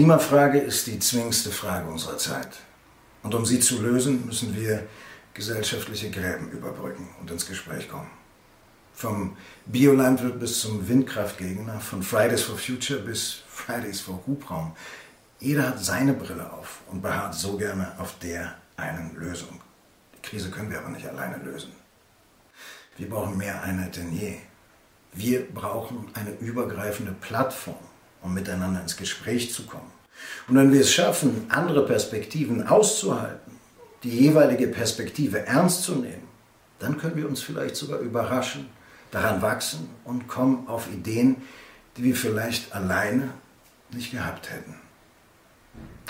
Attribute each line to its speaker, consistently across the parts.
Speaker 1: Klimafrage ist die zwingendste Frage unserer Zeit. Und um sie zu lösen, müssen wir gesellschaftliche Gräben überbrücken und ins Gespräch kommen. Vom Biolandwirt bis zum Windkraftgegner, von Fridays for Future bis Fridays for Hubraum. Jeder hat seine Brille auf und beharrt so gerne auf der einen Lösung. Die Krise können wir aber nicht alleine lösen. Wir brauchen mehr Einheit denn je. Wir brauchen eine übergreifende Plattform um miteinander ins Gespräch zu kommen. Und wenn wir es schaffen, andere Perspektiven auszuhalten, die jeweilige Perspektive ernst zu nehmen, dann können wir uns vielleicht sogar überraschen, daran wachsen und kommen auf Ideen, die wir vielleicht alleine nicht gehabt hätten.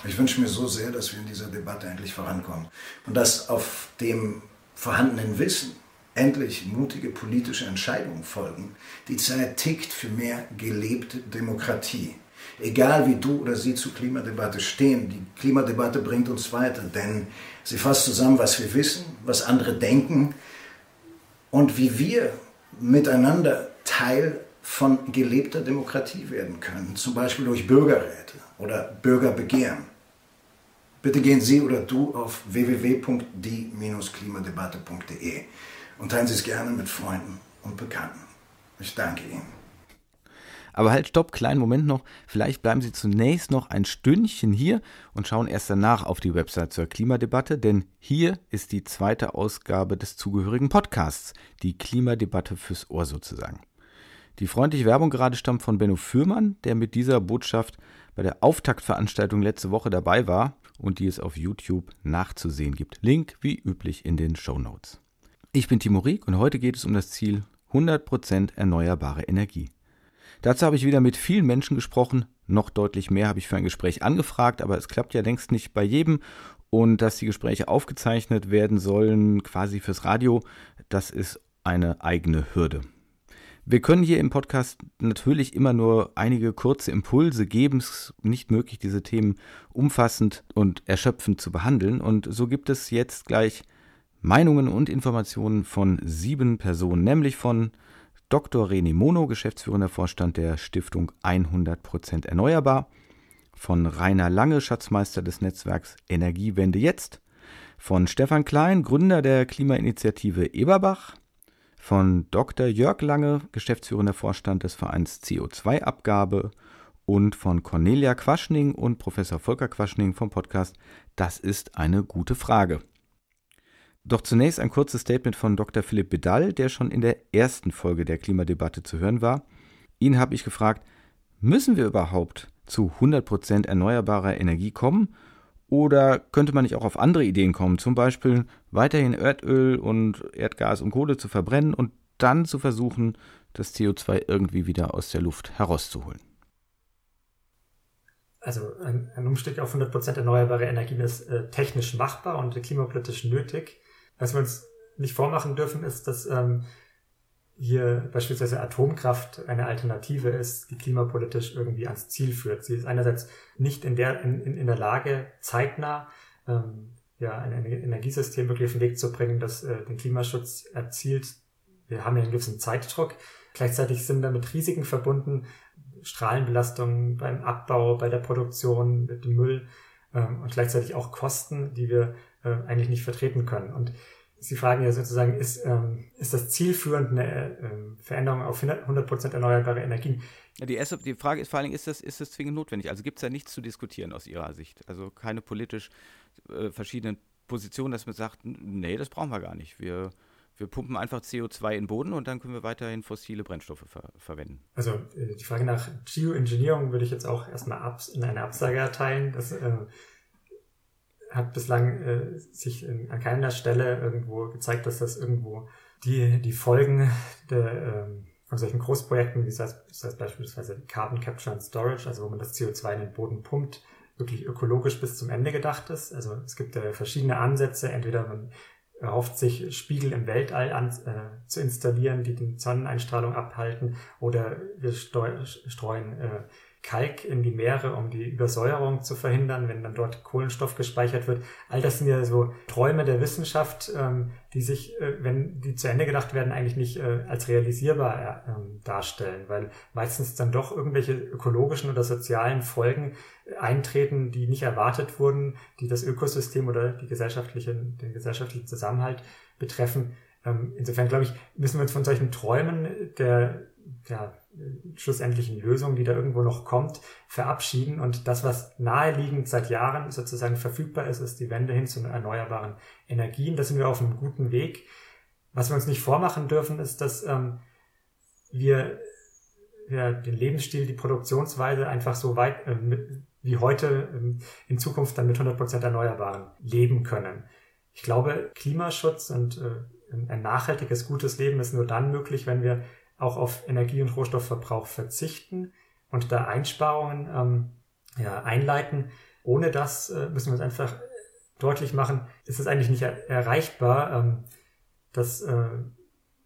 Speaker 1: Ich wünsche mir so sehr, dass wir in dieser Debatte endlich vorankommen und dass auf dem vorhandenen Wissen endlich mutige politische Entscheidungen folgen. Die Zeit tickt für mehr gelebte Demokratie. Egal wie du oder sie zur Klimadebatte stehen, die Klimadebatte bringt uns weiter, denn sie fasst zusammen, was wir wissen, was andere denken und wie wir miteinander Teil von gelebter Demokratie werden können, zum Beispiel durch Bürgerräte oder Bürgerbegehren. Bitte gehen Sie oder du auf www.die-klimadebatte.de und teilen Sie es gerne mit Freunden und Bekannten. Ich danke Ihnen.
Speaker 2: Aber halt, stopp, kleinen Moment noch. Vielleicht bleiben Sie zunächst noch ein Stündchen hier und schauen erst danach auf die Website zur Klimadebatte, denn hier ist die zweite Ausgabe des zugehörigen Podcasts, die Klimadebatte fürs Ohr sozusagen. Die freundliche Werbung gerade stammt von Benno Fürmann, der mit dieser Botschaft bei der Auftaktveranstaltung letzte Woche dabei war und die es auf YouTube nachzusehen gibt. Link wie üblich in den Show Notes. Ich bin Timo Rieck und heute geht es um das Ziel 100% erneuerbare Energie. Dazu habe ich wieder mit vielen Menschen gesprochen. Noch deutlich mehr habe ich für ein Gespräch angefragt, aber es klappt ja längst nicht bei jedem. Und dass die Gespräche aufgezeichnet werden sollen, quasi fürs Radio, das ist eine eigene Hürde. Wir können hier im Podcast natürlich immer nur einige kurze Impulse geben. Es ist nicht möglich, diese Themen umfassend und erschöpfend zu behandeln. Und so gibt es jetzt gleich Meinungen und Informationen von sieben Personen, nämlich von Dr. René Mono, geschäftsführender Vorstand der Stiftung 100% Erneuerbar, von Rainer Lange, Schatzmeister des Netzwerks Energiewende jetzt, von Stefan Klein, Gründer der Klimainitiative Eberbach, von Dr. Jörg Lange, geschäftsführender Vorstand des Vereins CO2-Abgabe und von Cornelia Quaschning und Professor Volker Quaschning vom Podcast Das ist eine gute Frage. Doch zunächst ein kurzes Statement von Dr. Philipp Bedall, der schon in der ersten Folge der Klimadebatte zu hören war. Ihn habe ich gefragt, müssen wir überhaupt zu 100% erneuerbarer Energie kommen? Oder könnte man nicht auch auf andere Ideen kommen, zum Beispiel weiterhin Erdöl und Erdgas und Kohle zu verbrennen und dann zu versuchen, das CO2 irgendwie wieder aus der Luft herauszuholen?
Speaker 3: Also ein, ein Umstieg auf 100% erneuerbare Energien ist äh, technisch machbar und klimapolitisch nötig. Was wir uns nicht vormachen dürfen, ist, dass ähm, hier beispielsweise Atomkraft eine Alternative ist, die klimapolitisch irgendwie ans Ziel führt. Sie ist einerseits nicht in der, in, in der Lage, zeitnah ähm, ja, ein Energiesystem wirklich auf den Weg zu bringen, das äh, den Klimaschutz erzielt. Wir haben ja einen gewissen Zeitdruck. Gleichzeitig sind damit Risiken verbunden, Strahlenbelastungen beim Abbau, bei der Produktion, mit dem Müll ähm, und gleichzeitig auch Kosten, die wir äh, eigentlich nicht vertreten können. Und Sie fragen ja sozusagen, ist, ähm, ist das zielführend eine äh, Veränderung auf 100% erneuerbare Energien?
Speaker 2: Die, erste, die Frage ist vor allen Dingen, ist das, ist das zwingend notwendig? Also gibt es da nichts zu diskutieren aus Ihrer Sicht? Also keine politisch äh, verschiedenen Positionen, dass man sagt, nee, das brauchen wir gar nicht. Wir, wir pumpen einfach CO2 in den Boden und dann können wir weiterhin fossile Brennstoffe ver verwenden.
Speaker 3: Also äh, die Frage nach Geoengineering würde ich jetzt auch erstmal in eine Absage erteilen. Das äh, hat bislang äh, sich in, an keiner Stelle irgendwo gezeigt, dass das irgendwo die, die Folgen der, ähm, von solchen Großprojekten, wie das das beispielsweise Carbon Capture and Storage, also wo man das CO2 in den Boden pumpt, wirklich ökologisch bis zum Ende gedacht ist. Also es gibt äh, verschiedene Ansätze. Entweder man erhofft sich, Spiegel im Weltall an, äh, zu installieren, die die Sonneneinstrahlung abhalten, oder wir streuen äh, Kalk in die Meere, um die Übersäuerung zu verhindern, wenn dann dort Kohlenstoff gespeichert wird. All das sind ja so Träume der Wissenschaft, ähm, die sich, äh, wenn die zu Ende gedacht werden, eigentlich nicht äh, als realisierbar äh, darstellen, weil meistens dann doch irgendwelche ökologischen oder sozialen Folgen eintreten, die nicht erwartet wurden, die das Ökosystem oder die gesellschaftliche, den gesellschaftlichen Zusammenhalt betreffen. Ähm, insofern glaube ich, müssen wir uns von solchen Träumen der, der schlussendlichen Lösung, die da irgendwo noch kommt, verabschieden. Und das, was naheliegend seit Jahren sozusagen verfügbar ist, ist die Wende hin zu erneuerbaren Energien. Da sind wir auf einem guten Weg. Was wir uns nicht vormachen dürfen, ist, dass ähm, wir ja, den Lebensstil, die Produktionsweise einfach so weit äh, mit, wie heute ähm, in Zukunft dann mit 100% Erneuerbaren leben können. Ich glaube, Klimaschutz und äh, ein nachhaltiges, gutes Leben ist nur dann möglich, wenn wir auch auf Energie- und Rohstoffverbrauch verzichten und da Einsparungen ähm, ja, einleiten. Ohne das äh, müssen wir uns einfach deutlich machen, ist es eigentlich nicht er erreichbar, ähm, das äh,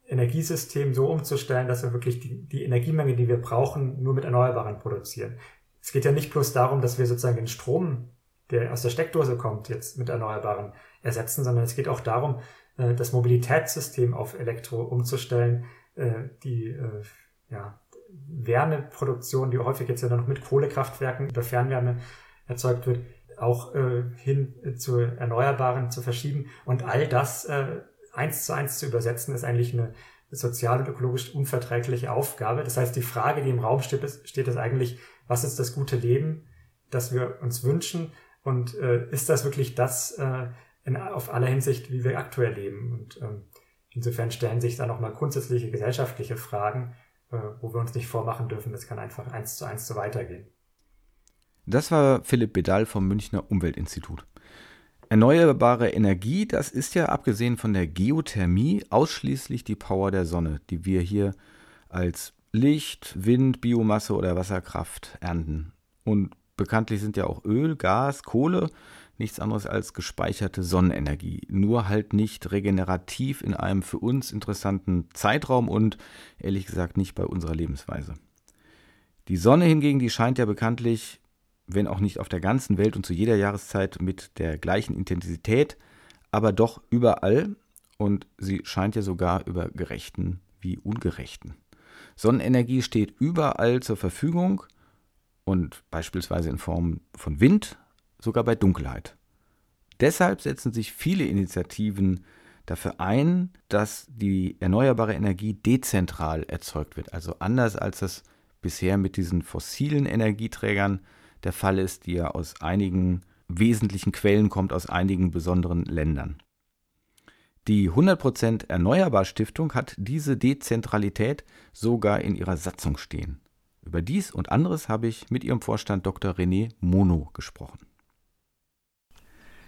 Speaker 3: Energiesystem so umzustellen, dass wir wirklich die, die Energiemenge, die wir brauchen, nur mit Erneuerbaren produzieren. Es geht ja nicht bloß darum, dass wir sozusagen den Strom, der aus der Steckdose kommt, jetzt mit Erneuerbaren ersetzen, sondern es geht auch darum, äh, das Mobilitätssystem auf Elektro umzustellen, äh, die äh, ja, Wärmeproduktion, die häufig jetzt ja noch mit Kohlekraftwerken über Fernwärme erzeugt wird, auch äh, hin zu Erneuerbaren zu verschieben. Und all das äh, eins zu eins zu übersetzen, ist eigentlich eine sozial und ökologisch unverträgliche Aufgabe. Das heißt, die Frage, die im Raum steht, ist, steht ist eigentlich, was ist das gute Leben, das wir uns wünschen? Und äh, ist das wirklich das äh, in, auf aller Hinsicht, wie wir aktuell leben? Und ähm, Insofern stellen sich da nochmal grundsätzliche gesellschaftliche Fragen, äh, wo wir uns nicht vormachen dürfen, das kann einfach eins zu eins so weitergehen.
Speaker 2: Das war Philipp Bedall vom Münchner Umweltinstitut. Erneuerbare Energie, das ist ja abgesehen von der Geothermie ausschließlich die Power der Sonne, die wir hier als Licht, Wind, Biomasse oder Wasserkraft ernten. Und bekanntlich sind ja auch Öl, Gas, Kohle nichts anderes als gespeicherte Sonnenenergie. Nur halt nicht regenerativ in einem für uns interessanten Zeitraum und ehrlich gesagt nicht bei unserer Lebensweise. Die Sonne hingegen, die scheint ja bekanntlich, wenn auch nicht auf der ganzen Welt und zu jeder Jahreszeit mit der gleichen Intensität, aber doch überall und sie scheint ja sogar über Gerechten wie Ungerechten. Sonnenenergie steht überall zur Verfügung und beispielsweise in Form von Wind, sogar bei Dunkelheit. Deshalb setzen sich viele Initiativen dafür ein, dass die erneuerbare Energie dezentral erzeugt wird, also anders als das bisher mit diesen fossilen Energieträgern der Fall ist, die ja aus einigen wesentlichen Quellen kommt, aus einigen besonderen Ländern. Die 100% Erneuerbar Stiftung hat diese Dezentralität sogar in ihrer Satzung stehen. Über dies und anderes habe ich mit ihrem Vorstand Dr. René Mono gesprochen.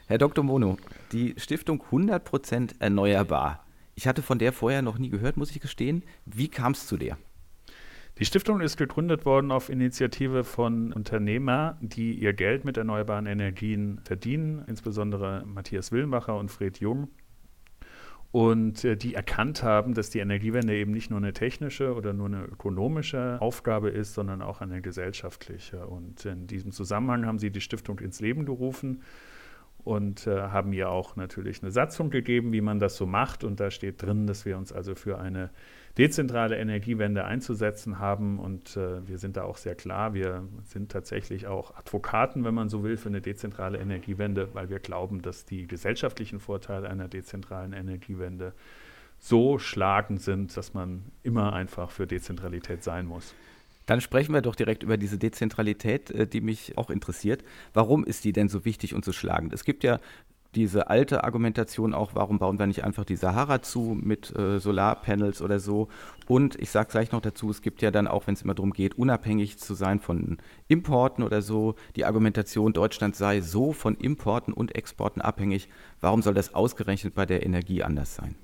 Speaker 2: Herr Dr. Mono, die Stiftung 100% erneuerbar. Ich hatte von der vorher noch nie gehört, muss ich gestehen. Wie kam es zu der?
Speaker 4: Die Stiftung ist gegründet worden auf Initiative von Unternehmern, die ihr Geld mit erneuerbaren Energien verdienen, insbesondere Matthias Willmacher und Fred Jung. Und äh, die erkannt haben, dass die Energiewende eben nicht nur eine technische oder nur eine ökonomische Aufgabe ist, sondern auch eine gesellschaftliche. Und in diesem Zusammenhang haben sie die Stiftung ins Leben gerufen und äh, haben ihr auch natürlich eine Satzung gegeben, wie man das so macht. Und da steht drin, dass wir uns also für eine dezentrale Energiewende einzusetzen haben. Und äh, wir sind da auch sehr klar. Wir sind tatsächlich auch Advokaten, wenn man so will, für eine dezentrale Energiewende, weil wir glauben, dass die gesellschaftlichen Vorteile einer dezentralen Energiewende so schlagend sind, dass man immer einfach für Dezentralität sein muss.
Speaker 2: Dann sprechen wir doch direkt über diese Dezentralität, äh, die mich auch interessiert. Warum ist die denn so wichtig und so schlagend? Es gibt ja diese alte Argumentation auch, warum bauen wir nicht einfach die Sahara zu mit äh, Solarpanels oder so. Und ich sage gleich noch dazu, es gibt ja dann auch, wenn es immer darum geht, unabhängig zu sein von Importen oder so, die Argumentation, Deutschland sei so von Importen und Exporten abhängig. Warum soll das ausgerechnet bei der Energie anders sein?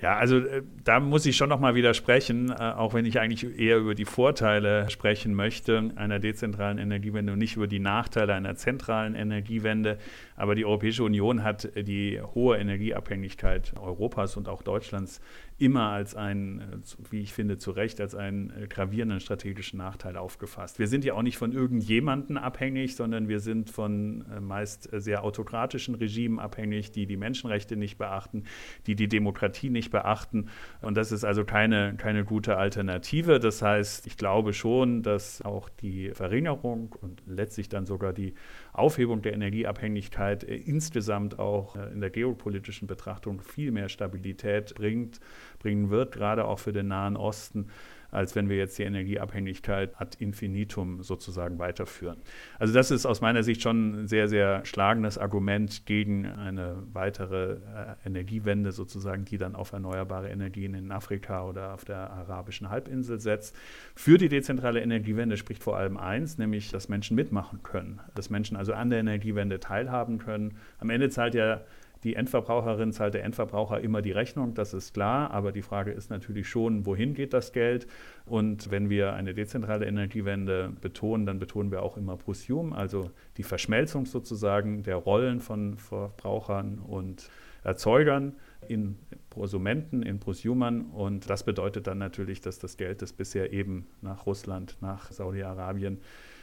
Speaker 4: Ja, also äh, da muss ich schon nochmal widersprechen, äh, auch wenn ich eigentlich eher über die Vorteile sprechen möchte einer dezentralen Energiewende und nicht über die Nachteile einer zentralen Energiewende. Aber die Europäische Union hat die hohe Energieabhängigkeit Europas und auch Deutschlands immer als einen, wie ich finde, zu Recht als einen äh, gravierenden strategischen Nachteil aufgefasst. Wir sind ja auch nicht von irgendjemandem abhängig, sondern wir sind von äh, meist sehr autokratischen Regimen abhängig, die die Menschenrechte nicht beachten, die die Demokratie nicht beachten. Und das ist also keine, keine gute Alternative. Das heißt, ich glaube schon, dass auch die Verringerung und letztlich dann sogar die Aufhebung der Energieabhängigkeit äh, insgesamt auch in der geopolitischen Betrachtung viel mehr Stabilität bringt bringen wird, gerade auch für den Nahen Osten, als wenn wir jetzt die Energieabhängigkeit ad infinitum sozusagen weiterführen. Also das ist aus meiner Sicht schon ein sehr, sehr schlagendes Argument gegen eine weitere äh, Energiewende sozusagen, die dann auf erneuerbare Energien in Afrika oder auf der arabischen Halbinsel setzt. Für die dezentrale Energiewende spricht vor allem eins, nämlich, dass Menschen mitmachen können, dass Menschen also an der Energiewende teilhaben können. Am Ende zahlt ja die Endverbraucherin zahlt der Endverbraucher immer die Rechnung, das ist klar, aber die Frage ist natürlich schon, wohin geht das Geld? Und wenn wir eine dezentrale Energiewende betonen, dann betonen wir auch immer Prosume, also die Verschmelzung sozusagen der Rollen von Verbrauchern und Erzeugern in Prosumenten, in Prosumern. Und das bedeutet dann natürlich, dass das Geld, das bisher eben nach Russland, nach Saudi-Arabien,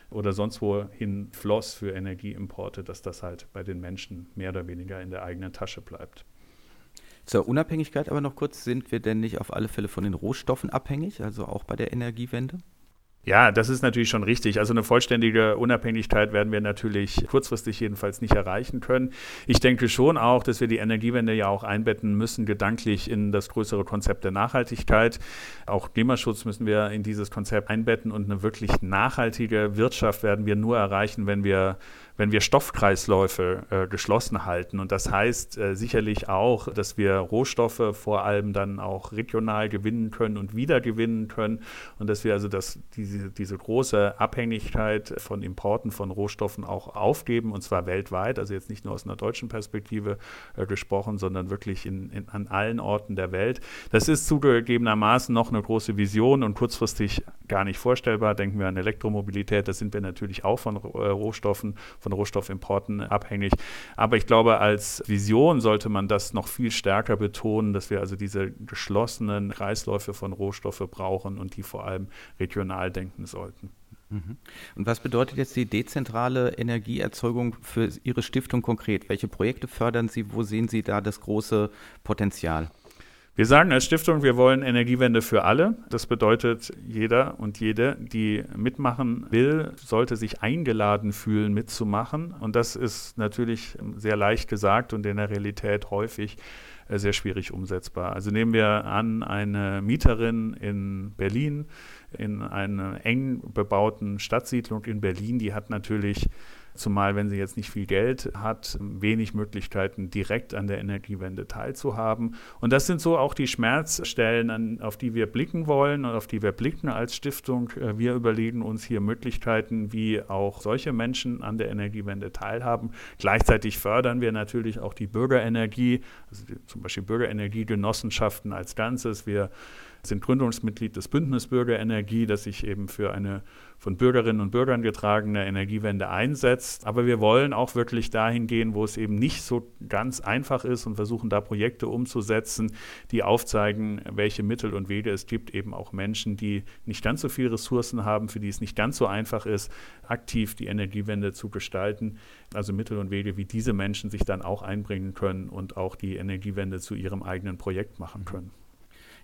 Speaker 4: oder sonst wohin floss für Energieimporte, dass das halt bei den Menschen mehr oder weniger in der eigenen Tasche bleibt.
Speaker 2: Zur Unabhängigkeit aber noch kurz, sind wir denn nicht auf alle Fälle von den Rohstoffen abhängig, also auch bei der Energiewende?
Speaker 4: Ja, das ist natürlich schon richtig. Also eine vollständige Unabhängigkeit werden wir natürlich kurzfristig jedenfalls nicht erreichen können. Ich denke schon auch, dass wir die Energiewende ja auch einbetten müssen, gedanklich in das größere Konzept der Nachhaltigkeit. Auch Klimaschutz müssen wir in dieses Konzept einbetten und eine wirklich nachhaltige Wirtschaft werden wir nur erreichen, wenn wir wenn wir Stoffkreisläufe äh, geschlossen halten. Und das heißt äh, sicherlich auch, dass wir Rohstoffe vor allem dann auch regional gewinnen können und wiedergewinnen können. Und dass wir also das, diese, diese große Abhängigkeit von Importen von Rohstoffen auch aufgeben, und zwar weltweit, also jetzt nicht nur aus einer deutschen Perspektive äh, gesprochen, sondern wirklich in, in, an allen Orten der Welt. Das ist zugegebenermaßen noch eine große Vision und kurzfristig gar nicht vorstellbar. Denken wir an Elektromobilität, da sind wir natürlich auch von äh, Rohstoffen, von Rohstoffimporten abhängig. Aber ich glaube, als Vision sollte man das noch viel stärker betonen, dass wir also diese geschlossenen Kreisläufe von Rohstoffe brauchen und die vor allem regional denken sollten.
Speaker 2: Mhm. Und was bedeutet jetzt die dezentrale Energieerzeugung für Ihre Stiftung konkret? Welche Projekte fördern Sie? Wo sehen Sie da das große Potenzial?
Speaker 4: Wir sagen als Stiftung, wir wollen Energiewende für alle. Das bedeutet, jeder und jede, die mitmachen will, sollte sich eingeladen fühlen, mitzumachen. Und das ist natürlich sehr leicht gesagt und in der Realität häufig äh, sehr schwierig umsetzbar. Also nehmen wir an, eine Mieterin in Berlin, in einer eng bebauten Stadtsiedlung in Berlin, die hat natürlich zumal wenn sie jetzt nicht viel Geld hat, wenig Möglichkeiten, direkt an der Energiewende teilzuhaben. Und das sind so auch die Schmerzstellen, an, auf die wir blicken wollen und auf die wir blicken als Stiftung. Äh, wir überlegen uns hier Möglichkeiten, wie auch solche Menschen an der Energiewende teilhaben. Gleichzeitig fördern wir natürlich auch die Bürgerenergie, also zum Beispiel Bürgerenergiegenossenschaften als Ganzes. Wir sind Gründungsmitglied des Bündnis Bürgerenergie, das sich eben für eine von Bürgerinnen und Bürgern getragene Energiewende einsetzt. Aber wir wollen auch wirklich dahin gehen, wo es eben nicht so ganz einfach ist und versuchen da Projekte umzusetzen, die aufzeigen, welche Mittel und Wege es gibt, eben auch Menschen, die nicht ganz so viele Ressourcen haben, für die es nicht ganz so einfach ist, aktiv die Energiewende zu gestalten. Also Mittel und Wege, wie diese Menschen sich dann auch einbringen können und auch die Energiewende zu ihrem eigenen Projekt machen können.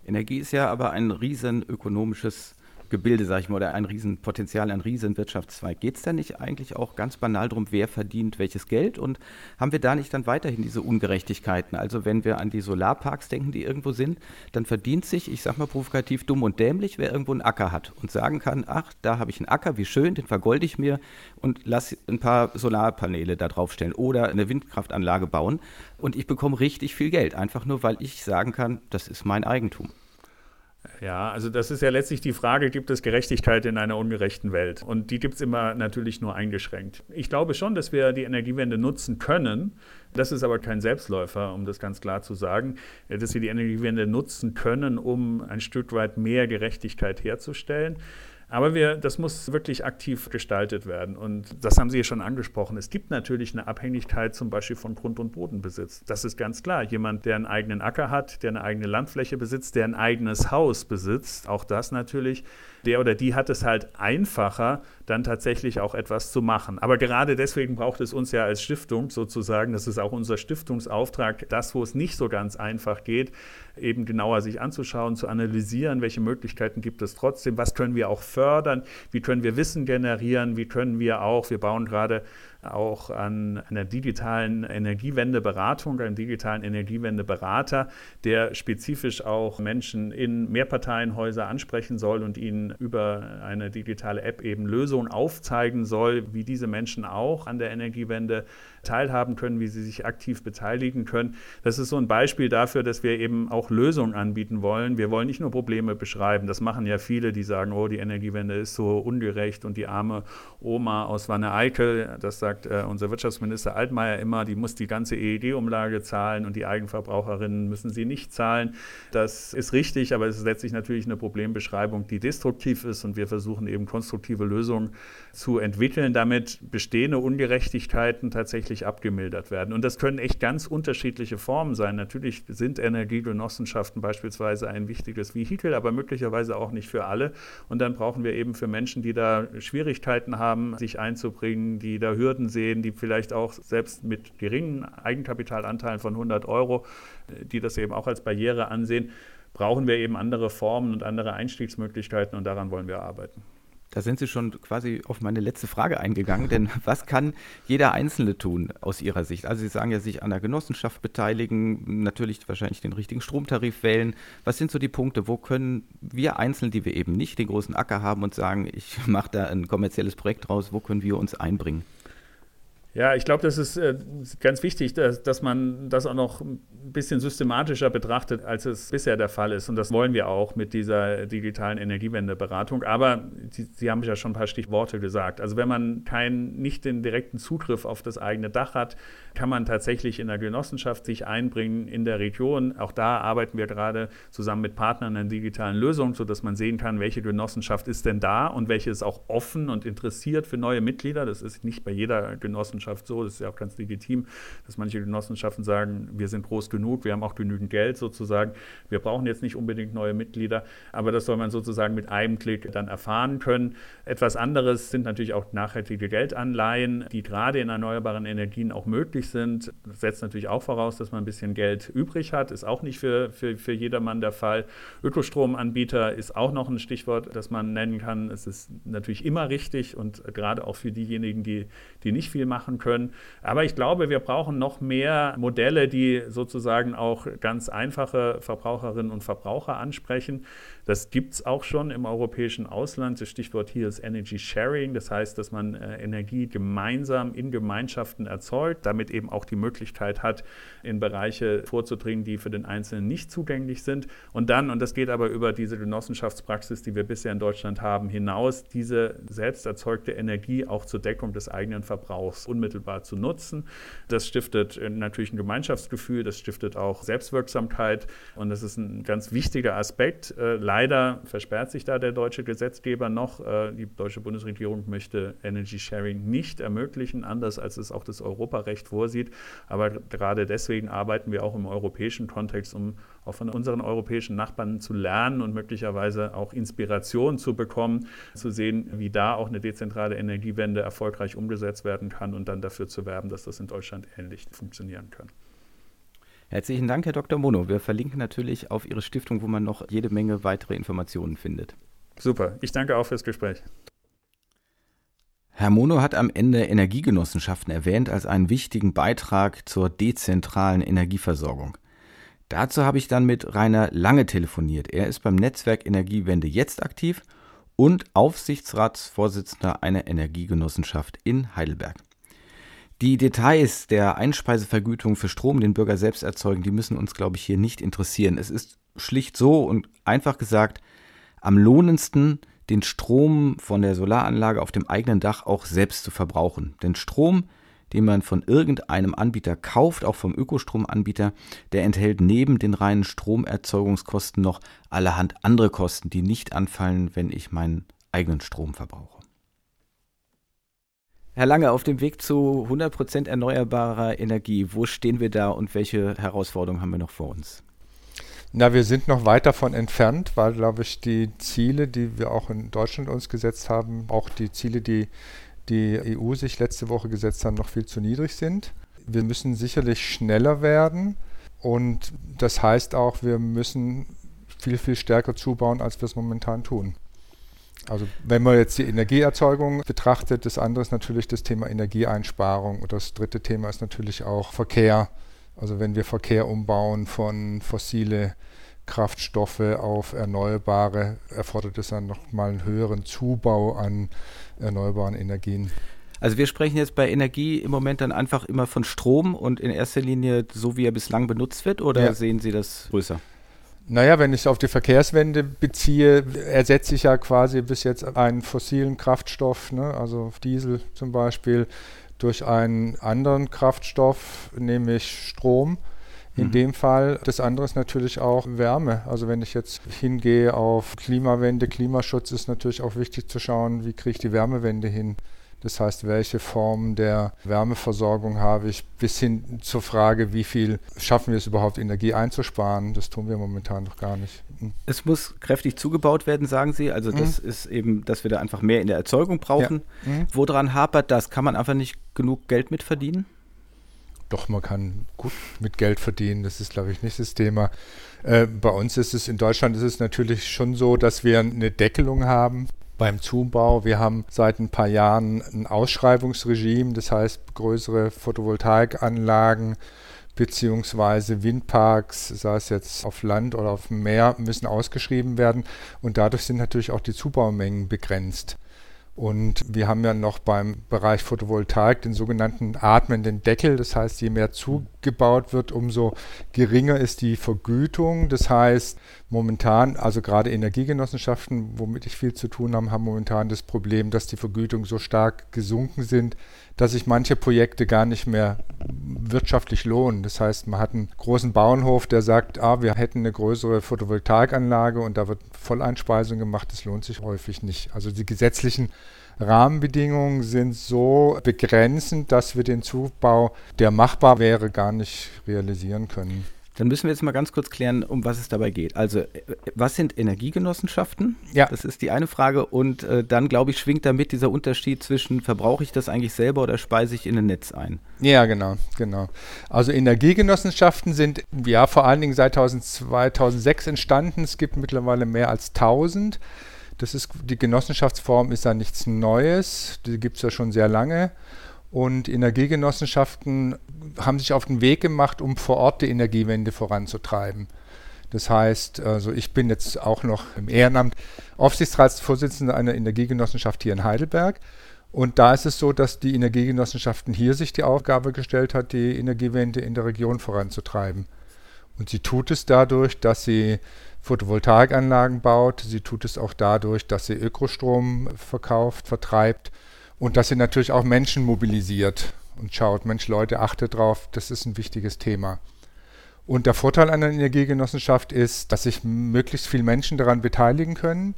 Speaker 2: Energie ist ja aber ein riesen ökonomisches Gebilde, sage ich mal, oder ein Riesenpotenzial, ein Riesenwirtschaftszweig. Geht es da nicht eigentlich auch ganz banal darum, wer verdient welches Geld? Und haben wir da nicht dann weiterhin diese Ungerechtigkeiten? Also wenn wir an die Solarparks denken, die irgendwo sind, dann verdient sich, ich sage mal provokativ, dumm und dämlich, wer irgendwo einen Acker hat und sagen kann, ach, da habe ich einen Acker, wie schön, den vergolde ich mir und lasse ein paar Solarpaneele da draufstellen oder eine Windkraftanlage bauen und ich bekomme richtig viel Geld, einfach nur, weil ich sagen kann, das ist mein Eigentum.
Speaker 4: Ja, also das ist ja letztlich die Frage, gibt es Gerechtigkeit in einer ungerechten Welt? Und die gibt es immer natürlich nur eingeschränkt. Ich glaube schon, dass wir die Energiewende nutzen können. Das ist aber kein Selbstläufer, um das ganz klar zu sagen, dass wir die Energiewende nutzen können, um ein Stück weit mehr Gerechtigkeit herzustellen. Aber wir, das muss wirklich aktiv gestaltet werden. Und das haben Sie ja schon angesprochen. Es gibt natürlich eine Abhängigkeit zum Beispiel von Grund- und Bodenbesitz. Das ist ganz klar. Jemand, der einen eigenen Acker hat, der eine eigene Landfläche besitzt, der ein eigenes Haus besitzt, auch das natürlich, der oder die hat es halt einfacher, dann tatsächlich auch etwas zu machen. Aber gerade deswegen braucht es uns ja als Stiftung sozusagen, das ist auch unser Stiftungsauftrag, das, wo es nicht so ganz einfach geht, eben genauer sich anzuschauen, zu analysieren, welche Möglichkeiten gibt es trotzdem, was können wir auch fördern, wie können wir Wissen generieren, wie können wir auch, wir bauen gerade auch an einer digitalen Energiewendeberatung, einem digitalen Energiewendeberater, der spezifisch auch Menschen in Mehrparteienhäuser ansprechen soll und ihnen über eine digitale App eben Lösungen aufzeigen soll, wie diese Menschen auch an der Energiewende teilhaben können, wie sie sich aktiv beteiligen können. Das ist so ein Beispiel dafür, dass wir eben auch Lösungen anbieten wollen. Wir wollen nicht nur Probleme beschreiben. Das machen ja viele, die sagen, oh, die Energiewende ist so ungerecht und die arme Oma aus Wanne-Eickel, das sagt äh, unser Wirtschaftsminister Altmaier immer, die muss die ganze EEG-Umlage zahlen und die Eigenverbraucherinnen müssen sie nicht zahlen. Das ist richtig, aber es ist letztlich natürlich eine Problembeschreibung, die destruktiv ist und wir versuchen eben konstruktive Lösungen zu entwickeln, damit bestehende Ungerechtigkeiten tatsächlich abgemildert werden. Und das können echt ganz unterschiedliche Formen sein. Natürlich sind Energiegenossenschaften beispielsweise ein wichtiges Vehikel, aber möglicherweise auch nicht für alle. Und dann brauchen wir eben für Menschen, die da Schwierigkeiten haben, sich einzubringen, die da Hürden sehen, die vielleicht auch selbst mit geringen Eigenkapitalanteilen von 100 Euro, die das eben auch als Barriere ansehen, brauchen wir eben andere Formen und andere Einstiegsmöglichkeiten und daran wollen wir arbeiten.
Speaker 2: Da sind Sie schon quasi auf meine letzte Frage eingegangen, denn was kann jeder Einzelne tun aus Ihrer Sicht? Also Sie sagen ja, sich an der Genossenschaft beteiligen, natürlich wahrscheinlich den richtigen Stromtarif wählen. Was sind so die Punkte, wo können wir Einzelne, die wir eben nicht den großen Acker haben und sagen, ich mache da ein kommerzielles Projekt draus, wo können wir uns einbringen?
Speaker 4: Ja, ich glaube, das ist äh, ganz wichtig, dass, dass, man das auch noch ein bisschen systematischer betrachtet, als es bisher der Fall ist. Und das wollen wir auch mit dieser digitalen Energiewendeberatung. Aber Sie, Sie haben ja schon ein paar Stichworte gesagt. Also wenn man keinen, nicht den direkten Zugriff auf das eigene Dach hat, kann man tatsächlich in der Genossenschaft sich einbringen in der Region. Auch da arbeiten wir gerade zusammen mit Partnern an digitalen Lösungen, sodass man sehen kann, welche Genossenschaft ist denn da und welche ist auch offen und interessiert für neue Mitglieder. Das ist nicht bei jeder Genossenschaft so. Das ist ja auch ganz legitim, dass manche Genossenschaften sagen, wir sind groß genug, wir haben auch genügend Geld sozusagen. Wir brauchen jetzt nicht unbedingt neue Mitglieder, aber das soll man sozusagen mit einem Klick dann erfahren können. Etwas anderes sind natürlich auch nachhaltige Geldanleihen, die gerade in erneuerbaren Energien auch möglich sind. Das setzt natürlich auch voraus, dass man ein bisschen Geld übrig hat. Ist auch nicht für, für, für jedermann der Fall. Ökostromanbieter ist auch noch ein Stichwort, das man nennen kann. Es ist natürlich immer richtig und gerade auch für diejenigen, die, die nicht viel machen können. Aber ich glaube, wir brauchen noch mehr Modelle, die sozusagen auch ganz einfache Verbraucherinnen und Verbraucher ansprechen. Das gibt es auch schon im europäischen Ausland. Das Stichwort hier ist Energy Sharing. Das heißt, dass man äh, Energie gemeinsam in Gemeinschaften erzeugt, damit eben auch die Möglichkeit hat, in Bereiche vorzudringen, die für den Einzelnen nicht zugänglich sind. Und dann, und das geht aber über diese Genossenschaftspraxis, die wir bisher in Deutschland haben, hinaus, diese selbst erzeugte Energie auch zur Deckung des eigenen Verbrauchs unmittelbar zu nutzen. Das stiftet äh, natürlich ein Gemeinschaftsgefühl, das stiftet auch Selbstwirksamkeit und das ist ein ganz wichtiger Aspekt. Äh, leider versperrt sich da der deutsche Gesetzgeber noch. Äh, die deutsche Bundesregierung möchte Energy Sharing nicht ermöglichen, anders als es auch das Europarecht vorsieht. Aber gerade deswegen arbeiten wir auch im europäischen Kontext, um auch von unseren europäischen Nachbarn zu lernen und möglicherweise auch Inspiration zu bekommen, zu sehen, wie da auch eine dezentrale Energiewende erfolgreich umgesetzt werden kann und dann dafür zu werben, dass das in Deutschland ähnlich funktionieren kann.
Speaker 2: Herzlichen Dank, Herr Dr. Mono. Wir verlinken natürlich auf Ihre Stiftung, wo man noch jede Menge weitere Informationen findet.
Speaker 4: Super. Ich danke auch fürs Gespräch.
Speaker 2: Herr Mono hat am Ende Energiegenossenschaften erwähnt als einen wichtigen Beitrag zur dezentralen Energieversorgung. Dazu habe ich dann mit Rainer Lange telefoniert. Er ist beim Netzwerk Energiewende jetzt aktiv und Aufsichtsratsvorsitzender einer Energiegenossenschaft in Heidelberg. Die Details der Einspeisevergütung für Strom, den Bürger selbst erzeugen, die müssen uns, glaube ich, hier nicht interessieren. Es ist schlicht so und einfach gesagt, am lohnendsten, den Strom von der Solaranlage auf dem eigenen Dach auch selbst zu verbrauchen. Denn Strom, den man von irgendeinem Anbieter kauft, auch vom Ökostromanbieter, der enthält neben den reinen Stromerzeugungskosten noch allerhand andere Kosten, die nicht anfallen, wenn ich meinen eigenen Strom verbrauche. Herr Lange, auf dem Weg zu 100% erneuerbarer Energie, wo stehen wir da und welche Herausforderungen haben wir noch vor uns?
Speaker 5: Na, wir sind noch weit davon entfernt, weil, glaube ich, die Ziele, die wir auch in Deutschland uns gesetzt haben, auch die Ziele, die die EU sich letzte Woche gesetzt haben, noch viel zu niedrig sind. Wir müssen sicherlich schneller werden und das heißt auch, wir müssen viel, viel stärker zubauen, als wir es momentan tun. Also wenn man jetzt die Energieerzeugung betrachtet, das andere ist natürlich das Thema Energieeinsparung und das dritte Thema ist natürlich auch Verkehr. Also wenn wir Verkehr umbauen von fossile Kraftstoffe auf erneuerbare, erfordert es dann nochmal einen höheren Zubau an erneuerbaren Energien.
Speaker 2: Also wir sprechen jetzt bei Energie im Moment dann einfach immer von Strom und in erster Linie so, wie er bislang benutzt wird, oder ja. sehen Sie das größer?
Speaker 5: Naja, wenn ich es auf die Verkehrswende beziehe, ersetze ich ja quasi bis jetzt einen fossilen Kraftstoff, ne, also Diesel zum Beispiel, durch einen anderen Kraftstoff, nämlich Strom. In mhm. dem Fall. Das andere ist natürlich auch Wärme. Also wenn ich jetzt hingehe auf Klimawende, Klimaschutz, ist natürlich auch wichtig zu schauen, wie kriege ich die Wärmewende hin. Das heißt, welche Form der Wärmeversorgung habe ich, bis hin zur Frage, wie viel schaffen wir es überhaupt, Energie einzusparen. Das tun wir momentan noch gar nicht.
Speaker 2: Hm. Es muss kräftig zugebaut werden, sagen Sie. Also das mhm. ist eben, dass wir da einfach mehr in der Erzeugung brauchen. Ja. Mhm. Woran hapert das? Kann man einfach nicht genug Geld mit verdienen?
Speaker 5: Doch, man kann gut mit Geld verdienen. Das ist, glaube ich, nicht das Thema. Äh, bei uns ist es, in Deutschland ist es natürlich schon so, dass wir eine Deckelung haben beim Zubau. Wir haben seit ein paar Jahren ein Ausschreibungsregime, das heißt größere Photovoltaikanlagen beziehungsweise Windparks, sei es jetzt auf Land oder auf dem Meer, müssen ausgeschrieben werden und dadurch sind natürlich auch die Zubaumengen begrenzt. Und wir haben ja noch beim Bereich Photovoltaik den sogenannten atmenden Deckel. Das heißt, je mehr zugebaut wird, umso geringer ist die Vergütung. Das heißt, momentan, also gerade Energiegenossenschaften, womit ich viel zu tun habe, haben momentan das Problem, dass die Vergütungen so stark gesunken sind, dass sich manche Projekte gar nicht mehr wirtschaftlich lohnen. Das heißt, man hat einen großen Bauernhof, der sagt, ah, wir hätten eine größere Photovoltaikanlage und da wird Volleinspeisung gemacht. Das lohnt sich häufig nicht. Also die gesetzlichen Rahmenbedingungen sind so begrenzend, dass wir den Zubau, der machbar wäre, gar nicht realisieren können.
Speaker 2: Dann müssen wir jetzt mal ganz kurz klären, um was es dabei geht. Also, äh, was sind Energiegenossenschaften?
Speaker 5: Ja.
Speaker 2: Das ist die eine Frage. Und äh, dann, glaube ich, schwingt damit dieser Unterschied zwischen, verbrauche ich das eigentlich selber oder speise ich in ein Netz ein?
Speaker 5: Ja, genau, genau. Also Energiegenossenschaften sind ja vor allen Dingen seit 2006 entstanden. Es gibt mittlerweile mehr als 1000. Das ist, die Genossenschaftsform ist ja nichts Neues. Die gibt es ja schon sehr lange. Und Energiegenossenschaften haben sich auf den Weg gemacht, um vor Ort die Energiewende voranzutreiben. Das heißt, also ich bin jetzt auch noch im Ehrenamt Aufsichtsratsvorsitzender einer Energiegenossenschaft hier in Heidelberg. Und da ist es so, dass die Energiegenossenschaften hier sich die Aufgabe gestellt hat, die Energiewende in der Region voranzutreiben. Und sie tut es dadurch, dass sie Photovoltaikanlagen baut. Sie tut es auch dadurch, dass sie Ökostrom verkauft, vertreibt und dass sie natürlich auch Menschen mobilisiert und schaut, Mensch, Leute, achtet drauf, das ist ein wichtiges Thema. Und der Vorteil einer Energiegenossenschaft ist, dass sich möglichst viele Menschen daran beteiligen können.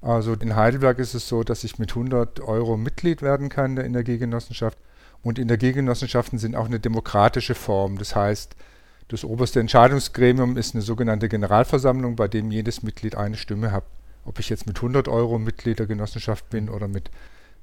Speaker 5: Also in Heidelberg ist es so, dass ich mit 100 Euro Mitglied werden kann der Energiegenossenschaft. Und Energiegenossenschaften sind auch eine demokratische Form. Das heißt, das oberste Entscheidungsgremium ist eine sogenannte Generalversammlung, bei dem jedes Mitglied eine Stimme hat. Ob ich jetzt mit 100 Euro Mitglied der Genossenschaft bin oder mit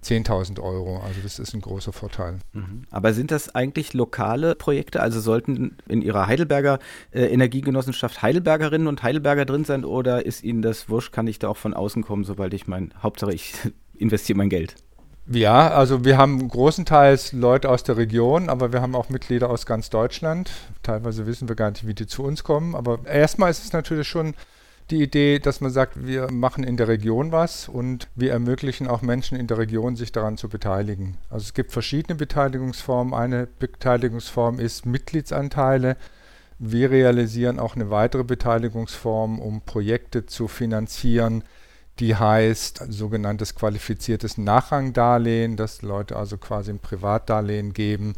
Speaker 5: 10.000 Euro. Also das ist ein großer Vorteil.
Speaker 2: Mhm. Aber sind das eigentlich lokale Projekte? Also sollten in Ihrer Heidelberger äh, Energiegenossenschaft Heidelbergerinnen und Heidelberger drin sein oder ist Ihnen das wurscht? Kann ich da auch von außen kommen, sobald ich mein, Hauptsache ich investiere mein Geld?
Speaker 5: Ja, also wir haben großenteils Leute aus der Region, aber wir haben auch Mitglieder aus ganz Deutschland. Teilweise wissen wir gar nicht, wie die zu uns kommen. Aber erstmal ist es natürlich schon die Idee, dass man sagt, wir machen in der Region was und wir ermöglichen auch Menschen in der Region, sich daran zu beteiligen. Also es gibt verschiedene Beteiligungsformen. Eine Beteiligungsform ist Mitgliedsanteile. Wir realisieren auch eine weitere Beteiligungsform, um Projekte zu finanzieren, die heißt sogenanntes qualifiziertes Nachrangdarlehen, dass Leute also quasi ein Privatdarlehen geben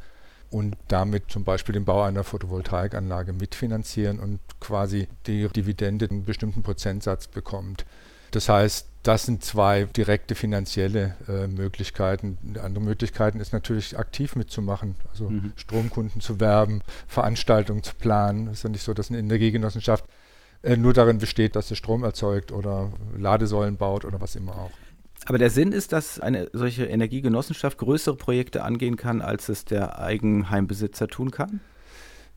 Speaker 5: und damit zum Beispiel den Bau einer Photovoltaikanlage mitfinanzieren und quasi die Dividende einen bestimmten Prozentsatz bekommt. Das heißt, das sind zwei direkte finanzielle äh, Möglichkeiten. Andere Möglichkeiten ist natürlich aktiv mitzumachen, also mhm. Stromkunden zu werben, Veranstaltungen zu planen. Es ist ja nicht so, dass eine Energiegenossenschaft äh, nur darin besteht, dass sie Strom erzeugt oder Ladesäulen baut oder was immer auch.
Speaker 2: Aber der Sinn ist, dass eine solche Energiegenossenschaft größere Projekte angehen kann, als es der Eigenheimbesitzer tun kann?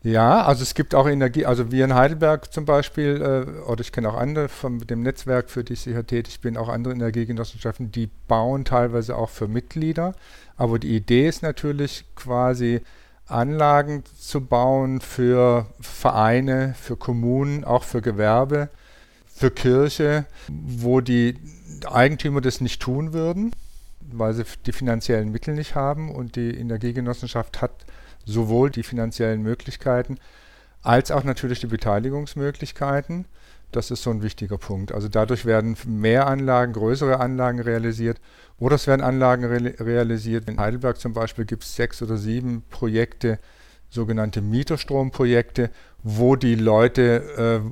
Speaker 5: Ja, also es gibt auch Energie, also wir in Heidelberg zum Beispiel, äh, oder ich kenne auch andere von dem Netzwerk, für das ich hier tätig bin, auch andere Energiegenossenschaften, die bauen teilweise auch für Mitglieder. Aber die Idee ist natürlich quasi Anlagen zu bauen für Vereine, für Kommunen, auch für Gewerbe, für Kirche, wo die Eigentümer das nicht tun würden, weil sie die finanziellen Mittel nicht haben und die Energiegenossenschaft hat sowohl die finanziellen Möglichkeiten als auch natürlich die Beteiligungsmöglichkeiten. Das ist so ein wichtiger Punkt. Also dadurch werden mehr Anlagen, größere Anlagen realisiert oder es werden Anlagen re realisiert. In Heidelberg zum Beispiel gibt es sechs oder sieben Projekte, sogenannte Mieterstromprojekte, wo die Leute, äh,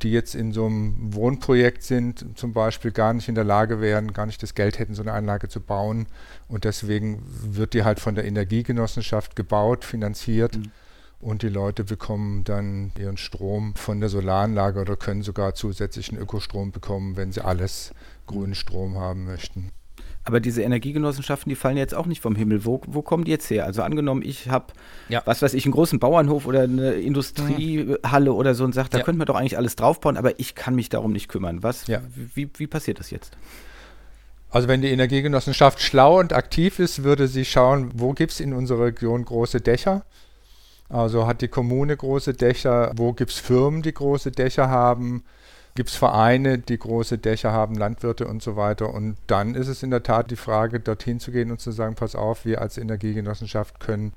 Speaker 5: die jetzt in so einem Wohnprojekt sind, zum Beispiel gar nicht in der Lage wären, gar nicht das Geld hätten, so eine Anlage zu bauen. Und deswegen wird die halt von der Energiegenossenschaft gebaut, finanziert. Mhm. Und die Leute bekommen dann ihren Strom von der Solaranlage oder können sogar zusätzlichen Ökostrom bekommen, wenn sie alles grünen Strom haben möchten.
Speaker 2: Aber diese Energiegenossenschaften, die fallen jetzt auch nicht vom Himmel. Wo, wo kommen die jetzt her? Also angenommen, ich habe, ja. was weiß ich, einen großen Bauernhof oder eine Industriehalle oder so und sage, da ja. könnte man doch eigentlich alles draufbauen, aber ich kann mich darum nicht kümmern. Was, ja. wie, wie passiert das jetzt?
Speaker 5: Also wenn die Energiegenossenschaft schlau und aktiv ist, würde sie schauen, wo gibt es in unserer Region große Dächer. Also hat die Kommune große Dächer, wo gibt es Firmen, die große Dächer haben gibt es Vereine, die große Dächer haben, Landwirte und so weiter. Und dann ist es in der Tat die Frage, dorthin zu gehen und zu sagen, pass auf, wir als Energiegenossenschaft können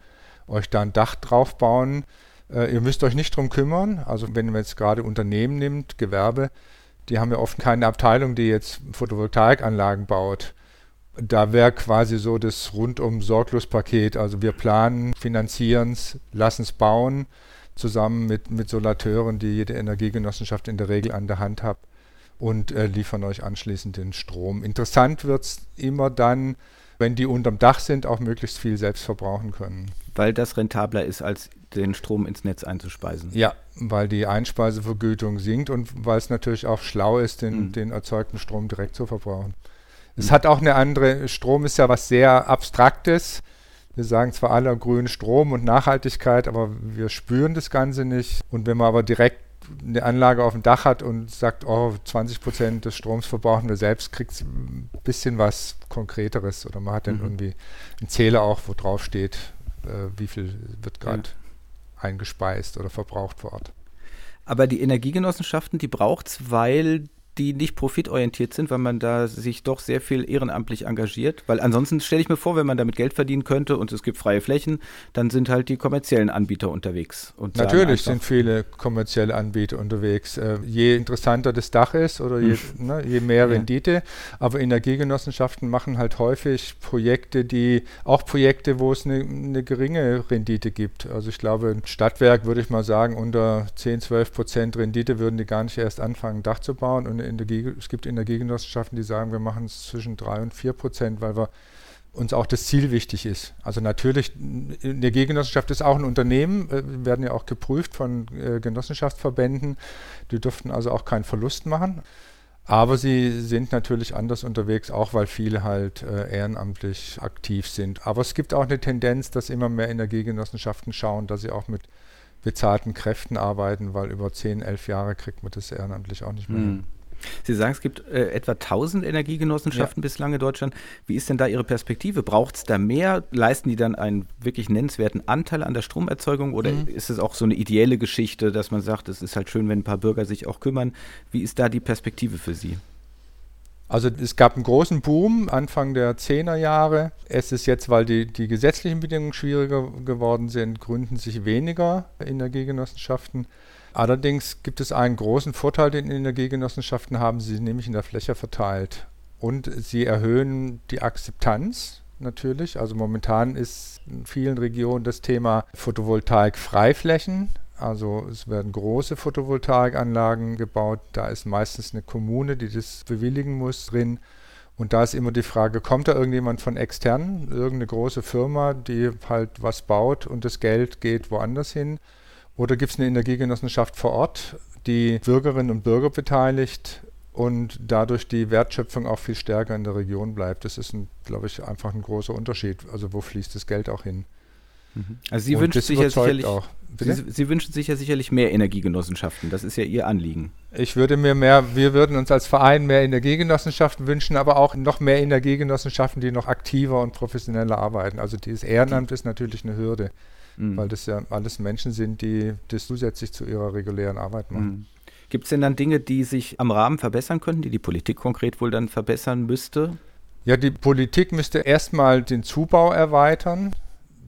Speaker 5: euch da ein Dach drauf bauen. Äh, ihr müsst euch nicht drum kümmern. Also wenn man jetzt gerade Unternehmen nimmt, Gewerbe, die haben ja oft keine Abteilung, die jetzt Photovoltaikanlagen baut. Da wäre quasi so das rundum sorglos Paket. Also wir planen, finanzieren es, lassen es bauen zusammen mit, mit Solateuren, die jede Energiegenossenschaft in der Regel an der Hand hat und äh, liefern euch anschließend den Strom. Interessant wird es immer dann, wenn die unterm Dach sind, auch möglichst viel selbst verbrauchen können.
Speaker 2: Weil das rentabler ist, als den Strom ins Netz einzuspeisen.
Speaker 5: Ja, weil die Einspeisevergütung sinkt und weil es natürlich auch schlau ist, den, mhm. den erzeugten Strom direkt zu verbrauchen. Es hat auch eine andere, Strom ist ja was sehr Abstraktes. Wir sagen zwar alle grünen Strom und Nachhaltigkeit, aber wir spüren das Ganze nicht. Und wenn man aber direkt eine Anlage auf dem Dach hat und sagt, oh, 20 Prozent des Stroms verbrauchen wir selbst, kriegt es ein bisschen was Konkreteres. Oder man hat dann mhm. irgendwie einen Zähler auch, wo drauf steht, äh, wie viel wird gerade ja. eingespeist oder verbraucht vor Ort.
Speaker 2: Aber die Energiegenossenschaften, die braucht es, weil die nicht profitorientiert sind, weil man da sich doch sehr viel ehrenamtlich engagiert. Weil ansonsten stelle ich mir vor, wenn man damit Geld verdienen könnte und es gibt freie Flächen, dann sind halt die kommerziellen Anbieter unterwegs.
Speaker 5: Natürlich sind viele kommerzielle Anbieter unterwegs. Äh, je interessanter das Dach ist oder je, hm. ne, je mehr Rendite. Ja. Aber Energiegenossenschaften machen halt häufig Projekte, die auch Projekte, wo es eine, eine geringe Rendite gibt. Also ich glaube, ein Stadtwerk würde ich mal sagen, unter 10, 12 Prozent Rendite würden die gar nicht erst anfangen, ein Dach zu bauen. Und Energie, es gibt Energiegenossenschaften, die sagen, wir machen es zwischen 3 und 4 Prozent, weil wir uns auch das Ziel wichtig ist. Also natürlich, eine Gegenossenschaft ist auch ein Unternehmen, äh, werden ja auch geprüft von äh, Genossenschaftsverbänden. Die dürften also auch keinen Verlust machen. Aber sie sind natürlich anders unterwegs, auch weil viele halt äh, ehrenamtlich aktiv sind. Aber es gibt auch eine Tendenz, dass immer mehr Energiegenossenschaften schauen, dass sie auch mit bezahlten Kräften arbeiten, weil über 10, 11 Jahre kriegt man das ehrenamtlich auch nicht mehr mhm. hin.
Speaker 2: Sie sagen, es gibt äh, etwa 1000 Energiegenossenschaften ja. bislang in Deutschland. Wie ist denn da Ihre Perspektive? Braucht es da mehr? Leisten die dann einen wirklich nennenswerten Anteil an der Stromerzeugung oder mhm. ist es auch so eine ideelle Geschichte, dass man sagt, es ist halt schön, wenn ein paar Bürger sich auch kümmern? Wie ist da die Perspektive für Sie?
Speaker 5: Also es gab einen großen Boom Anfang der 10er Jahre. Es ist jetzt, weil die, die gesetzlichen Bedingungen schwieriger geworden sind, gründen sich weniger Energiegenossenschaften. Allerdings gibt es einen großen Vorteil, den Energiegenossenschaften haben, sie sind nämlich in der Fläche verteilt. Und sie erhöhen die Akzeptanz natürlich. Also momentan ist in vielen Regionen das Thema Photovoltaik-Freiflächen. Also es werden große Photovoltaikanlagen gebaut. Da ist meistens eine Kommune, die das bewilligen muss, drin. Und da ist immer die Frage, kommt da irgendjemand von extern, irgendeine große Firma, die halt was baut und das Geld geht woanders hin? Oder gibt es eine Energiegenossenschaft vor Ort, die Bürgerinnen und Bürger beteiligt und dadurch die Wertschöpfung auch viel stärker in der Region bleibt? Das ist, glaube ich, einfach ein großer Unterschied. Also wo fließt das Geld auch hin?
Speaker 2: Mhm. Also Sie wünschen sich ja sicherlich auch. Sie, Sie, wünschen sich ja sicherlich mehr Energiegenossenschaften. Das ist ja Ihr Anliegen.
Speaker 5: Ich würde mir mehr, wir würden uns als Verein mehr Energiegenossenschaften wünschen, aber auch noch mehr Energiegenossenschaften, die noch aktiver und professioneller arbeiten. Also dieses Ehrenamt ist natürlich eine Hürde, mhm. weil das ja alles Menschen sind, die das zusätzlich zu ihrer regulären Arbeit machen. Mhm.
Speaker 2: Gibt es denn dann Dinge, die sich am Rahmen verbessern könnten, die die Politik konkret wohl dann verbessern müsste?
Speaker 5: Ja, die Politik müsste erstmal den Zubau erweitern.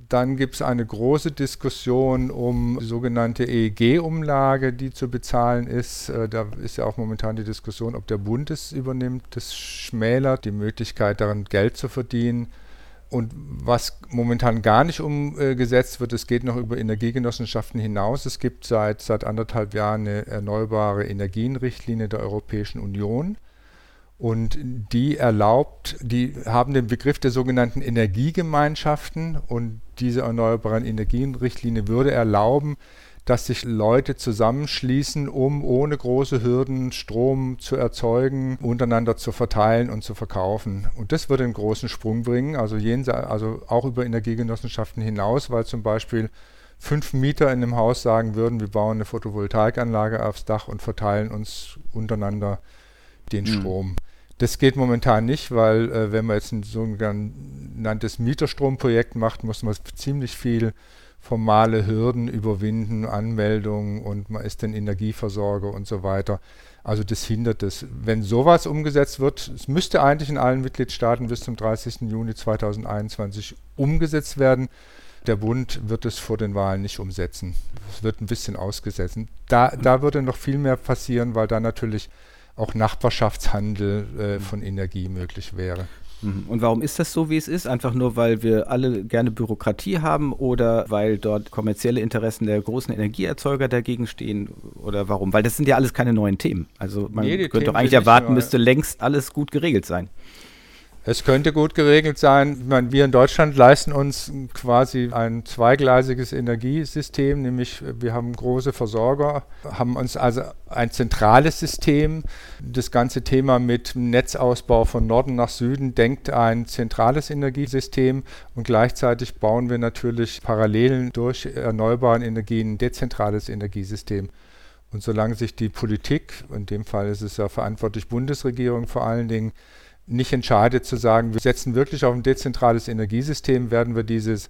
Speaker 5: Dann gibt es eine große Diskussion um die sogenannte EEG-Umlage, die zu bezahlen ist. Äh, da ist ja auch momentan die Diskussion, ob der Bund es übernimmt. Das schmälert die Möglichkeit, daran Geld zu verdienen. Und was momentan gar nicht umgesetzt wird, es geht noch über Energiegenossenschaften hinaus. Es gibt seit, seit anderthalb Jahren eine erneuerbare Energienrichtlinie der Europäischen Union. Und die erlaubt, die haben den Begriff der sogenannten Energiegemeinschaften und diese erneuerbaren Energienrichtlinie würde erlauben, dass sich Leute zusammenschließen, um ohne große Hürden Strom zu erzeugen, untereinander zu verteilen und zu verkaufen. Und das würde einen großen Sprung bringen, also, jenseits, also auch über Energiegenossenschaften hinaus, weil zum Beispiel fünf Mieter in einem Haus sagen würden, wir bauen eine Photovoltaikanlage aufs Dach und verteilen uns untereinander den mhm. Strom. Das geht momentan nicht, weil äh, wenn man jetzt ein sogenanntes Mieterstromprojekt macht, muss man ziemlich viel formale Hürden überwinden, Anmeldungen und man ist dann Energieversorger und so weiter. Also das hindert es. Wenn sowas umgesetzt wird, es müsste eigentlich in allen Mitgliedstaaten bis zum 30. Juni 2021 umgesetzt werden. Der Bund wird es vor den Wahlen nicht umsetzen. Es wird ein bisschen ausgesetzt. Da, da würde noch viel mehr passieren, weil da natürlich auch Nachbarschaftshandel äh, von Energie möglich wäre.
Speaker 2: Mhm. Und warum ist das so, wie es ist? Einfach nur, weil wir alle gerne Bürokratie haben oder weil dort kommerzielle Interessen der großen Energieerzeuger dagegen stehen? Oder warum? Weil das sind ja alles keine neuen Themen. Also man nee, könnte doch eigentlich erwarten, müsste längst alles gut geregelt sein.
Speaker 5: Es könnte gut geregelt sein. Ich meine, wir in Deutschland leisten uns quasi ein zweigleisiges Energiesystem, nämlich wir haben große Versorger, haben uns also ein zentrales System. Das ganze Thema mit Netzausbau von Norden nach Süden denkt ein zentrales Energiesystem und gleichzeitig bauen wir natürlich parallel durch erneuerbare Energien ein dezentrales Energiesystem. Und solange sich die Politik, in dem Fall ist es ja verantwortlich Bundesregierung vor allen Dingen, nicht entscheidet zu sagen, wir setzen wirklich auf ein dezentrales Energiesystem, werden wir dieses,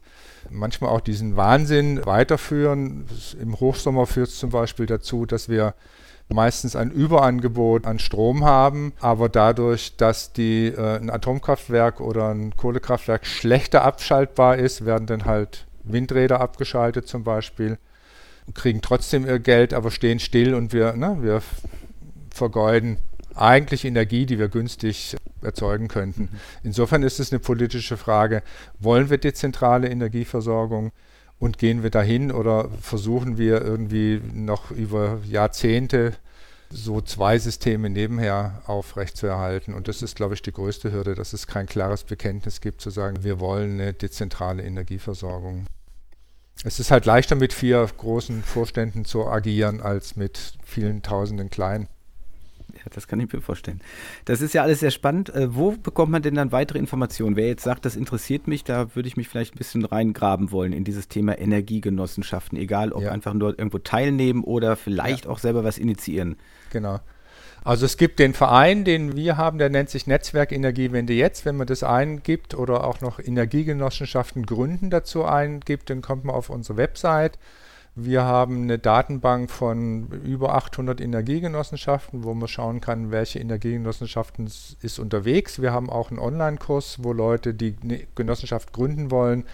Speaker 5: manchmal auch diesen Wahnsinn weiterführen. Im Hochsommer führt es zum Beispiel dazu, dass wir meistens ein Überangebot an Strom haben, aber dadurch, dass die, äh, ein Atomkraftwerk oder ein Kohlekraftwerk schlechter abschaltbar ist, werden dann halt Windräder abgeschaltet zum Beispiel, kriegen trotzdem ihr Geld, aber stehen still und wir, ne, wir vergeuden eigentlich Energie, die wir günstig erzeugen könnten. Mhm. Insofern ist es eine politische Frage, wollen wir dezentrale Energieversorgung und gehen wir dahin oder versuchen wir irgendwie noch über Jahrzehnte so zwei Systeme nebenher aufrechtzuerhalten. Und das ist, glaube ich, die größte Hürde, dass es kein klares Bekenntnis gibt, zu sagen, wir wollen eine dezentrale Energieversorgung. Es ist halt leichter mit vier großen Vorständen zu agieren als mit vielen tausenden kleinen
Speaker 2: das kann ich mir vorstellen. Das ist ja alles sehr spannend. Äh, wo bekommt man denn dann weitere Informationen? Wer jetzt sagt, das interessiert mich, da würde ich mich vielleicht ein bisschen reingraben wollen in dieses Thema Energiegenossenschaften, egal ob ja. einfach nur irgendwo teilnehmen oder vielleicht ja. auch selber was initiieren.
Speaker 5: Genau. Also es gibt den Verein, den wir haben, der nennt sich Netzwerk Energiewende jetzt. Wenn man das eingibt oder auch noch Energiegenossenschaften gründen dazu eingibt, dann kommt man auf unsere Website. Wir haben eine Datenbank von über 800 Energiegenossenschaften, wo man schauen kann, welche Energiegenossenschaften ist unterwegs. Wir haben auch einen Online-Kurs, wo Leute, die eine Genossenschaft gründen wollen,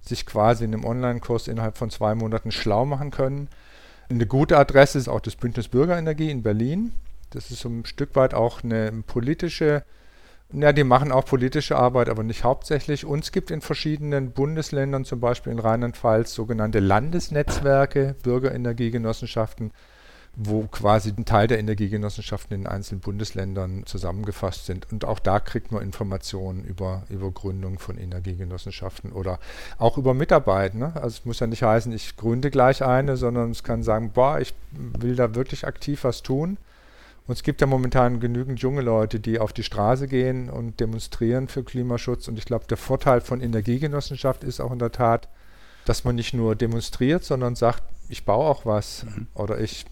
Speaker 5: sich quasi in einem Online-Kurs innerhalb von zwei Monaten schlau machen können. Eine gute Adresse ist auch das Bündnis Bürgerenergie in Berlin. Das ist so ein Stück weit auch eine politische, ja, die machen auch politische Arbeit, aber nicht hauptsächlich. Und es gibt in verschiedenen Bundesländern, zum Beispiel in Rheinland-Pfalz, sogenannte Landesnetzwerke, Bürgerenergiegenossenschaften, wo quasi ein Teil der Energiegenossenschaften in einzelnen Bundesländern zusammengefasst sind. Und auch da kriegt man Informationen über, über Gründung von Energiegenossenschaften oder auch über Mitarbeit. Ne? Also es muss ja nicht heißen, ich gründe gleich eine, sondern es kann sagen, boah, ich will da wirklich aktiv was tun. Und es gibt ja momentan genügend junge Leute, die auf die Straße gehen und demonstrieren für Klimaschutz. Und ich glaube, der Vorteil von Energiegenossenschaft ist auch in der Tat, dass man nicht nur demonstriert, sondern sagt, ich baue auch was mhm. oder ich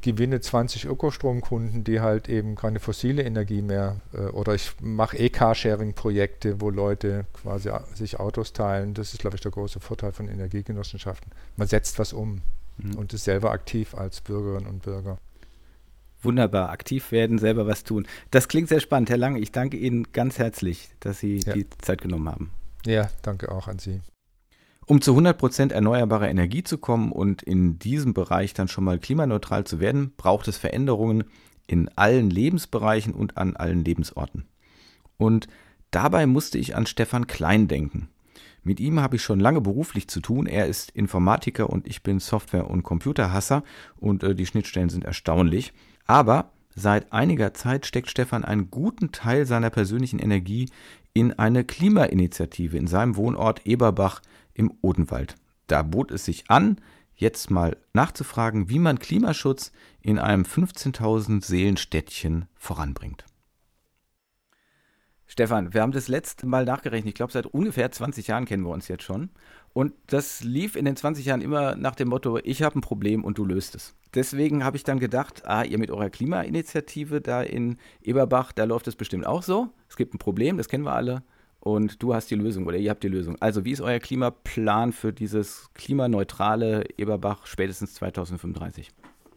Speaker 5: gewinne 20 Ökostromkunden, die halt eben keine fossile Energie mehr äh, oder ich mache E-Carsharing-Projekte, wo Leute quasi sich Autos teilen. Das ist, glaube ich, der große Vorteil von Energiegenossenschaften. Man setzt was um mhm. und ist selber aktiv als Bürgerinnen und Bürger.
Speaker 2: Wunderbar, aktiv werden, selber was tun. Das klingt sehr spannend, Herr Lange. Ich danke Ihnen ganz herzlich, dass Sie ja. die Zeit genommen haben.
Speaker 5: Ja, danke auch an Sie.
Speaker 2: Um zu 100% erneuerbarer Energie zu kommen und in diesem Bereich dann schon mal klimaneutral zu werden, braucht es Veränderungen in allen Lebensbereichen und an allen Lebensorten. Und dabei musste ich an Stefan Klein denken. Mit ihm habe ich schon lange beruflich zu tun. Er ist Informatiker und ich bin Software- und Computerhasser und äh, die Schnittstellen sind erstaunlich. Aber seit einiger Zeit steckt Stefan einen guten Teil seiner persönlichen Energie in eine Klimainitiative in seinem Wohnort Eberbach im Odenwald. Da bot es sich an, jetzt mal nachzufragen, wie man Klimaschutz in einem 15.000 Seelenstädtchen voranbringt. Stefan, wir haben das letzte Mal nachgerechnet. Ich glaube, seit ungefähr 20 Jahren kennen wir uns jetzt schon. Und das lief in den 20 Jahren immer nach dem Motto, ich habe ein Problem und du löst es. Deswegen habe ich dann gedacht, ah, ihr mit eurer Klimainitiative da in Eberbach, da läuft es bestimmt auch so. Es gibt ein Problem, das kennen wir alle und du hast die Lösung oder ihr habt die Lösung. Also wie ist euer Klimaplan für dieses klimaneutrale Eberbach spätestens 2035?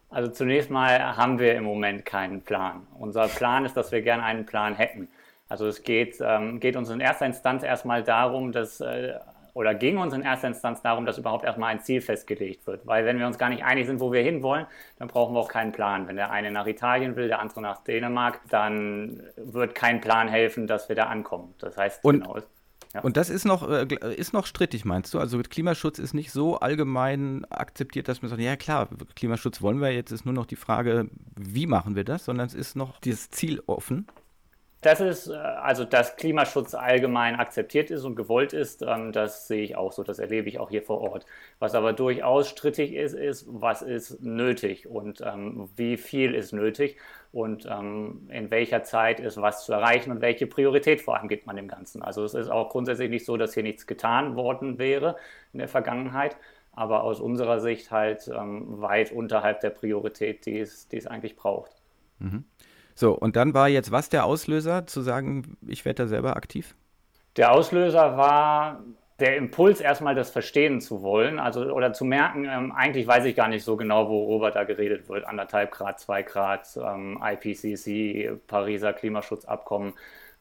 Speaker 6: Also zunächst mal haben wir im Moment keinen Plan. Unser Plan ist, dass wir gerne einen Plan hätten. Also es geht, ähm, geht uns in erster Instanz erstmal darum, dass äh, oder ging uns in erster Instanz darum, dass überhaupt erstmal ein Ziel festgelegt wird. Weil wenn wir uns gar nicht einig sind, wo wir hinwollen, dann brauchen wir auch keinen Plan. Wenn der eine nach Italien will, der andere nach Dänemark, dann wird kein Plan helfen, dass wir da ankommen. Das heißt,
Speaker 2: und, genau. Ja. Und das ist noch, äh, ist noch strittig, meinst du? Also Klimaschutz ist nicht so allgemein akzeptiert, dass man sagt, ja klar, Klimaschutz wollen wir, jetzt ist nur noch die Frage, wie machen wir das, sondern es ist noch dieses Ziel offen.
Speaker 6: Das ist, äh, also dass Klimaschutz allgemein akzeptiert ist und gewollt ist, ähm, das sehe ich auch so, das erlebe ich auch hier vor Ort. Was aber durchaus strittig ist, ist, was ist nötig und ähm, wie viel ist nötig und ähm, in welcher Zeit ist was zu erreichen und welche Priorität vor allem gibt man dem Ganzen. Also es ist auch grundsätzlich nicht so, dass hier nichts getan worden wäre in der Vergangenheit, aber aus unserer Sicht halt weit unterhalb der Priorität, die es, die es eigentlich braucht.
Speaker 2: Mhm. So, und dann war jetzt was der Auslöser, zu sagen, ich werde da selber aktiv?
Speaker 6: Der Auslöser war der Impuls, erstmal das verstehen zu wollen, also oder zu merken, ähm, eigentlich weiß ich gar nicht so genau, worüber da geredet wird. Anderthalb Grad, zwei Grad, ähm, IPCC, Pariser Klimaschutzabkommen.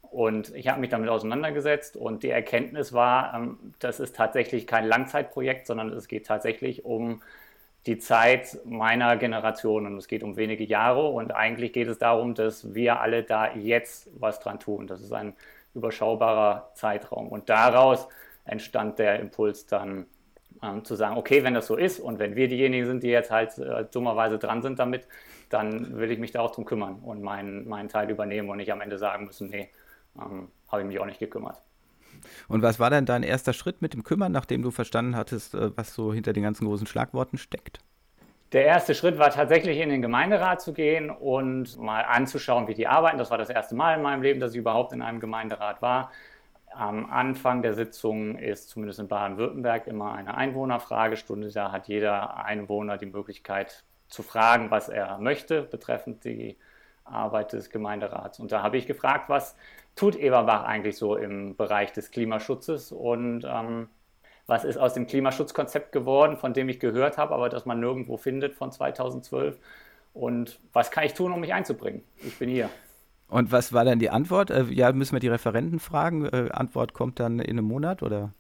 Speaker 6: Und ich habe mich damit auseinandergesetzt und die Erkenntnis war, ähm, das ist tatsächlich kein Langzeitprojekt, sondern es geht tatsächlich um die Zeit meiner Generation und es geht um wenige Jahre und eigentlich geht es darum, dass wir alle da jetzt was dran tun. Das ist ein überschaubarer Zeitraum und daraus entstand der Impuls dann ähm, zu sagen, okay, wenn das so ist und wenn wir diejenigen sind, die jetzt halt äh, dummerweise dran sind damit, dann will ich mich da auch drum kümmern und meinen, meinen Teil übernehmen und nicht am Ende sagen müssen, nee, ähm, habe ich mich auch nicht gekümmert.
Speaker 2: Und was war denn dein erster Schritt mit dem Kümmern, nachdem du verstanden hattest, äh, was so hinter den ganzen großen Schlagworten steckt?
Speaker 6: Der erste Schritt war tatsächlich in den Gemeinderat zu gehen und mal anzuschauen, wie die arbeiten. Das war das erste Mal in meinem Leben, dass ich überhaupt in einem Gemeinderat war. Am Anfang der Sitzung ist zumindest in Baden-Württemberg immer eine Einwohnerfragestunde. Da hat jeder Einwohner die Möglichkeit zu fragen, was er möchte betreffend die Arbeit des Gemeinderats. Und da habe ich gefragt, was tut Eberbach eigentlich so im Bereich des Klimaschutzes und ähm, was ist aus dem Klimaschutzkonzept geworden, von dem ich gehört habe, aber das man nirgendwo findet von 2012 und was kann ich tun, um mich einzubringen? Ich bin hier.
Speaker 2: Und was war dann die Antwort? Äh, ja, müssen wir die Referenten fragen. Äh, Antwort kommt dann in einem Monat oder?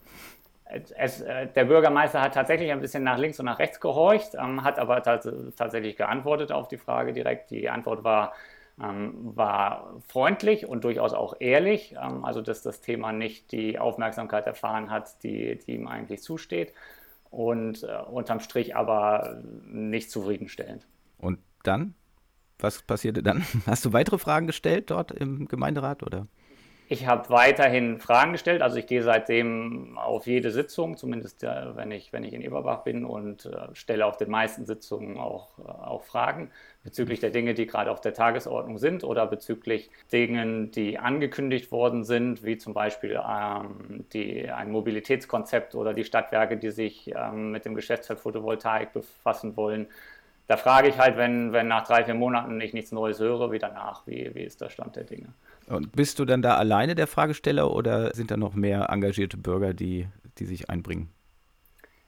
Speaker 6: es, äh, der Bürgermeister hat tatsächlich ein bisschen nach links und nach rechts gehorcht, ähm, hat aber tatsächlich geantwortet auf die Frage direkt. Die Antwort war, ähm, war freundlich und durchaus auch ehrlich, ähm, also dass das Thema nicht die Aufmerksamkeit erfahren hat, die, die ihm eigentlich zusteht und äh, unterm Strich aber nicht zufriedenstellend.
Speaker 2: Und dann? Was passierte dann? Hast du weitere Fragen gestellt dort im Gemeinderat oder?
Speaker 6: Ich habe weiterhin Fragen gestellt. Also ich gehe seitdem auf jede Sitzung, zumindest äh, wenn, ich, wenn ich in Eberbach bin und äh, stelle auf den meisten Sitzungen auch, äh, auch Fragen bezüglich der Dinge, die gerade auf der Tagesordnung sind oder bezüglich Dingen, die angekündigt worden sind, wie zum Beispiel ähm, die, ein Mobilitätskonzept oder die Stadtwerke, die sich ähm, mit dem Geschäftsfeld Photovoltaik befassen wollen. Da frage ich halt, wenn, wenn nach drei, vier Monaten ich nichts Neues höre, wieder nach, wie, wie ist der Stand der Dinge.
Speaker 2: Und bist du dann da alleine der Fragesteller oder sind da noch mehr engagierte Bürger, die, die sich einbringen?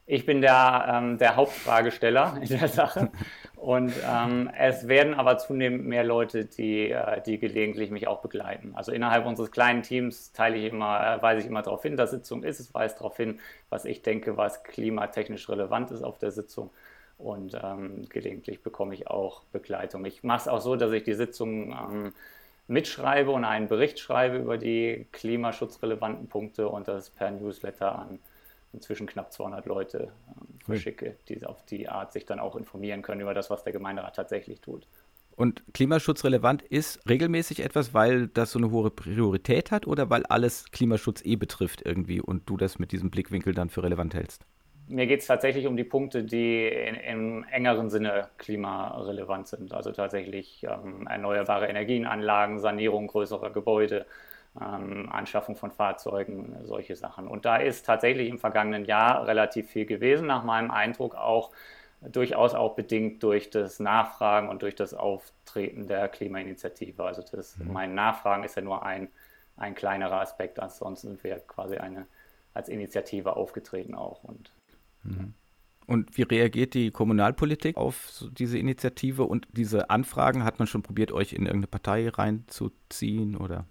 Speaker 6: Ich bin der, ähm, der Hauptfragesteller in der Sache. Und ähm, es werden aber zunehmend mehr Leute, die, äh, die gelegentlich mich auch begleiten. Also innerhalb unseres kleinen Teams teile ich immer, äh, weise ich immer darauf hin, dass Sitzung ist. Es weist darauf hin, was ich denke, was klimatechnisch relevant ist auf der Sitzung. Und ähm, gelegentlich bekomme ich auch Begleitung. Ich mache es auch so, dass ich die Sitzung ähm, mitschreibe und einen Bericht schreibe über die klimaschutzrelevanten Punkte und das per Newsletter an inzwischen knapp 200 Leute ähm, verschicke, die auf die Art sich dann auch informieren können über das, was der Gemeinderat tatsächlich tut.
Speaker 2: Und klimaschutzrelevant ist regelmäßig etwas, weil das so eine hohe Priorität hat oder weil alles Klimaschutz eh betrifft irgendwie und du das mit diesem Blickwinkel dann für relevant hältst?
Speaker 6: Mir geht es tatsächlich um die Punkte, die in, im engeren Sinne klimarelevant sind. Also tatsächlich ähm, erneuerbare Energienanlagen, Sanierung größerer Gebäude, ähm, Anschaffung von Fahrzeugen, solche Sachen. Und da ist tatsächlich im vergangenen Jahr relativ viel gewesen, nach meinem Eindruck auch durchaus auch bedingt durch das Nachfragen und durch das Auftreten der Klimainitiative. Also das, mhm. mein Nachfragen ist ja nur ein, ein kleinerer Aspekt, ansonsten sind wir quasi eine als Initiative aufgetreten auch. Und.
Speaker 2: Und wie reagiert die Kommunalpolitik auf diese Initiative und diese Anfragen? Hat man schon probiert, euch in irgendeine Partei reinzuziehen oder?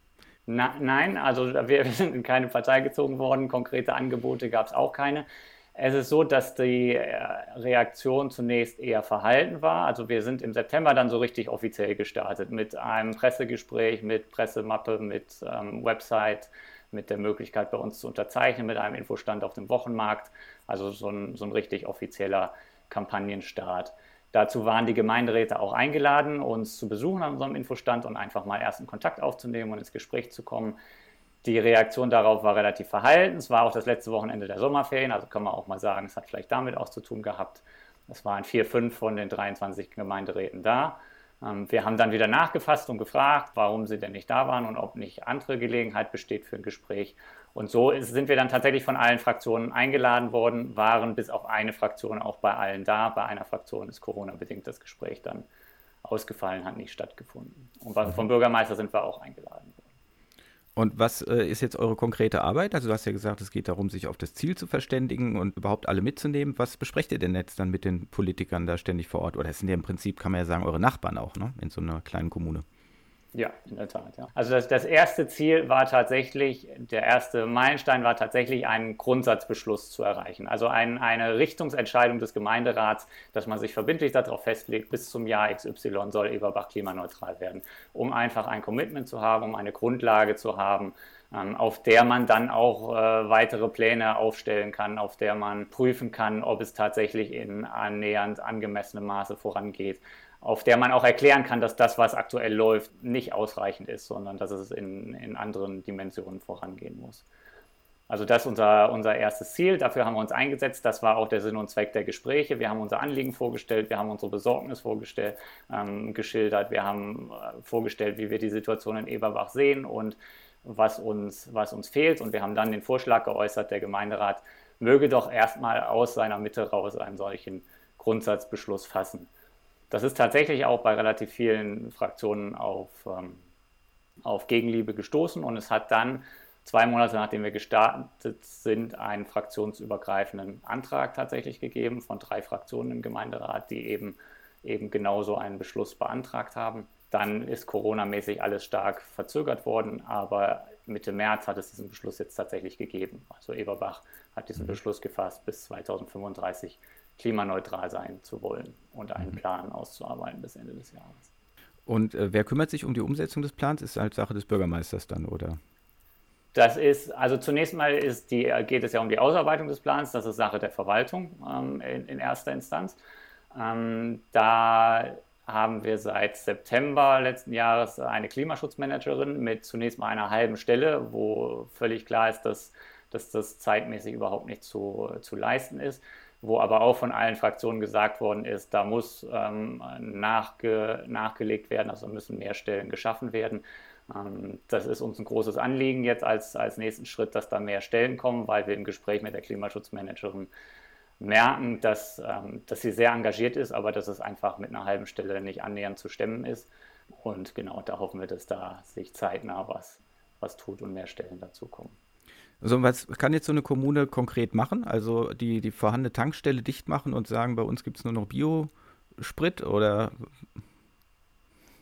Speaker 6: Na, nein, also wir, sind in keine Partei gezogen worden. Konkrete Angebote gab es auch keine. Es ist so, dass die äh, Reaktion zunächst eher verhalten war. Also wir sind im September dann so richtig offiziell gestartet mit einem Pressegespräch, mit Pressemappe, mit ähm, Website, mit der Möglichkeit bei uns zu unterzeichnen, mit einem Infostand auf dem Wochenmarkt. Also so ein, so ein richtig offizieller Kampagnenstart. Dazu waren die Gemeinderäte auch eingeladen, uns zu besuchen an unserem Infostand und einfach mal ersten Kontakt aufzunehmen und ins Gespräch zu kommen. Die Reaktion darauf war relativ verhalten. Es war auch das letzte Wochenende der Sommerferien, also kann man auch mal sagen, es hat vielleicht damit auch zu tun gehabt. Es waren vier, fünf von den 23 Gemeinderäten da. Ähm, wir haben dann wieder nachgefasst und gefragt, warum sie denn nicht da waren und ob nicht andere Gelegenheit besteht für ein Gespräch. Und so sind wir dann tatsächlich von allen Fraktionen eingeladen worden, waren bis auf eine Fraktion auch bei allen da. Bei einer Fraktion ist Corona-bedingt das Gespräch dann ausgefallen, hat nicht stattgefunden. Und vom Bürgermeister sind wir auch eingeladen.
Speaker 2: Und was äh, ist jetzt eure konkrete Arbeit? Also du hast ja gesagt, es geht darum, sich auf das Ziel zu verständigen und überhaupt alle mitzunehmen. Was besprecht ihr denn jetzt dann mit den Politikern da ständig vor Ort? Oder es sind ja im Prinzip, kann man ja sagen, eure Nachbarn auch, ne? In so einer kleinen Kommune.
Speaker 6: Ja, in der Tat. Ja. Also das, das erste Ziel war tatsächlich, der erste Meilenstein war tatsächlich, einen Grundsatzbeschluss zu erreichen. Also ein, eine Richtungsentscheidung des Gemeinderats, dass man sich verbindlich darauf festlegt, bis zum Jahr XY soll Eberbach klimaneutral werden, um einfach ein Commitment zu haben, um eine Grundlage zu haben, ähm, auf der man dann auch äh, weitere Pläne aufstellen kann, auf der man prüfen kann, ob es tatsächlich in annähernd angemessenem Maße vorangeht auf der man auch erklären kann, dass das, was aktuell läuft, nicht ausreichend ist, sondern dass es in, in anderen Dimensionen vorangehen muss. Also das ist unser, unser erstes Ziel. Dafür haben wir uns eingesetzt. Das war auch der Sinn und Zweck der Gespräche. Wir haben unser Anliegen vorgestellt, wir haben unsere Besorgnis vorgestellt, ähm, geschildert, wir haben äh, vorgestellt, wie wir die Situation in Eberbach sehen und was uns, was uns fehlt. Und wir haben dann den Vorschlag geäußert, der Gemeinderat möge doch erstmal aus seiner Mitte raus einen solchen Grundsatzbeschluss fassen. Das ist tatsächlich auch bei relativ vielen Fraktionen auf, ähm, auf Gegenliebe gestoßen und es hat dann zwei Monate nachdem wir gestartet sind, einen fraktionsübergreifenden Antrag tatsächlich gegeben von drei Fraktionen im Gemeinderat, die eben, eben genauso einen Beschluss beantragt haben. dann ist Corona-mäßig alles stark verzögert worden, aber Mitte März hat es diesen Beschluss jetzt tatsächlich gegeben. Also Eberbach hat diesen mhm. Beschluss gefasst, bis 2035 klimaneutral sein zu wollen und einen mhm. Plan auszuarbeiten bis Ende des Jahres.
Speaker 2: Und äh, wer kümmert sich um die Umsetzung des Plans? Ist halt Sache des Bürgermeisters dann, oder?
Speaker 6: Das ist, also zunächst mal ist die, geht es ja um die Ausarbeitung des Plans, das ist Sache der Verwaltung ähm, in, in, erster Instanz. Ähm, da haben wir seit September letzten Jahres eine Klimaschutzmanagerin mit zunächst mal einer halben Stelle, wo völlig klar ist, dass, dass das zeitmäßig überhaupt nicht zu, zu leisten ist, wo aber auch von allen Fraktionen gesagt worden ist, da muss ähm, nachge, nachgelegt werden, also müssen mehr Stellen geschaffen werden. Ähm, das ist uns ein großes Anliegen jetzt als, als nächsten Schritt, dass da mehr Stellen kommen, weil wir im Gespräch mit der Klimaschutzmanagerin merken, dass, ähm, dass sie sehr engagiert ist, aber dass es einfach mit einer halben Stelle nicht annähernd zu stemmen ist. Und genau da hoffen wir, dass da sich zeitnah was, was tut und mehr Stellen dazukommen.
Speaker 2: Also was kann jetzt so eine Kommune konkret machen? Also die, die vorhandene Tankstelle dicht machen und sagen, bei uns gibt es nur noch Biosprit oder?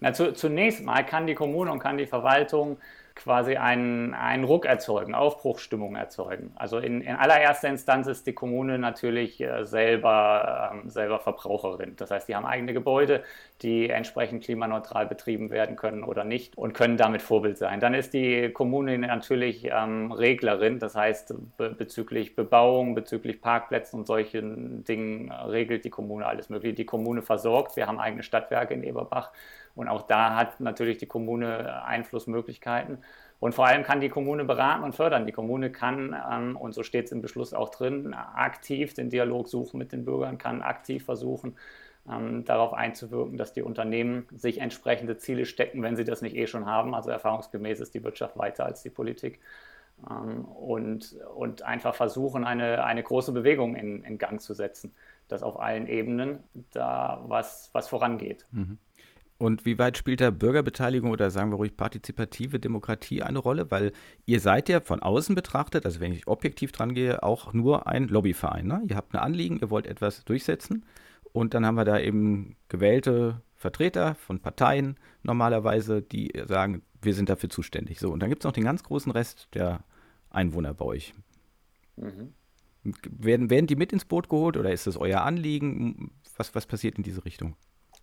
Speaker 6: Na, zu, zunächst mal kann die Kommune und kann die Verwaltung quasi einen, einen Ruck erzeugen, Aufbruchsstimmung erzeugen. Also in, in allererster Instanz ist die Kommune natürlich äh, selber, ähm, selber Verbraucherin. Das heißt, die haben eigene Gebäude, die entsprechend klimaneutral betrieben werden können oder nicht und können damit Vorbild sein. Dann ist die Kommune natürlich ähm, Reglerin, das heißt be bezüglich Bebauung, bezüglich Parkplätzen und solchen Dingen äh, regelt die Kommune alles Mögliche. Die Kommune versorgt, wir haben eigene Stadtwerke in Eberbach und auch da hat natürlich die Kommune Einflussmöglichkeiten. Und vor allem kann die Kommune beraten und fördern. Die Kommune kann, ähm, und so steht es im Beschluss auch drin, aktiv den Dialog suchen mit den Bürgern, kann aktiv versuchen, ähm, darauf einzuwirken, dass die Unternehmen sich entsprechende Ziele stecken, wenn sie das nicht eh schon haben. Also erfahrungsgemäß ist die Wirtschaft weiter als die Politik. Ähm, und, und einfach versuchen, eine, eine große Bewegung in, in Gang zu setzen, dass auf allen Ebenen da was, was vorangeht. Mhm.
Speaker 2: Und wie weit spielt da Bürgerbeteiligung oder sagen wir ruhig partizipative Demokratie eine Rolle? Weil ihr seid ja von außen betrachtet, also wenn ich objektiv dran gehe, auch nur ein Lobbyverein. Ne? Ihr habt ein Anliegen, ihr wollt etwas durchsetzen und dann haben wir da eben gewählte Vertreter von Parteien normalerweise, die sagen, wir sind dafür zuständig. So, und dann gibt es noch den ganz großen Rest der Einwohner bei euch. Mhm. Werden, werden die mit ins Boot geholt oder ist das euer Anliegen? Was, was passiert in diese Richtung?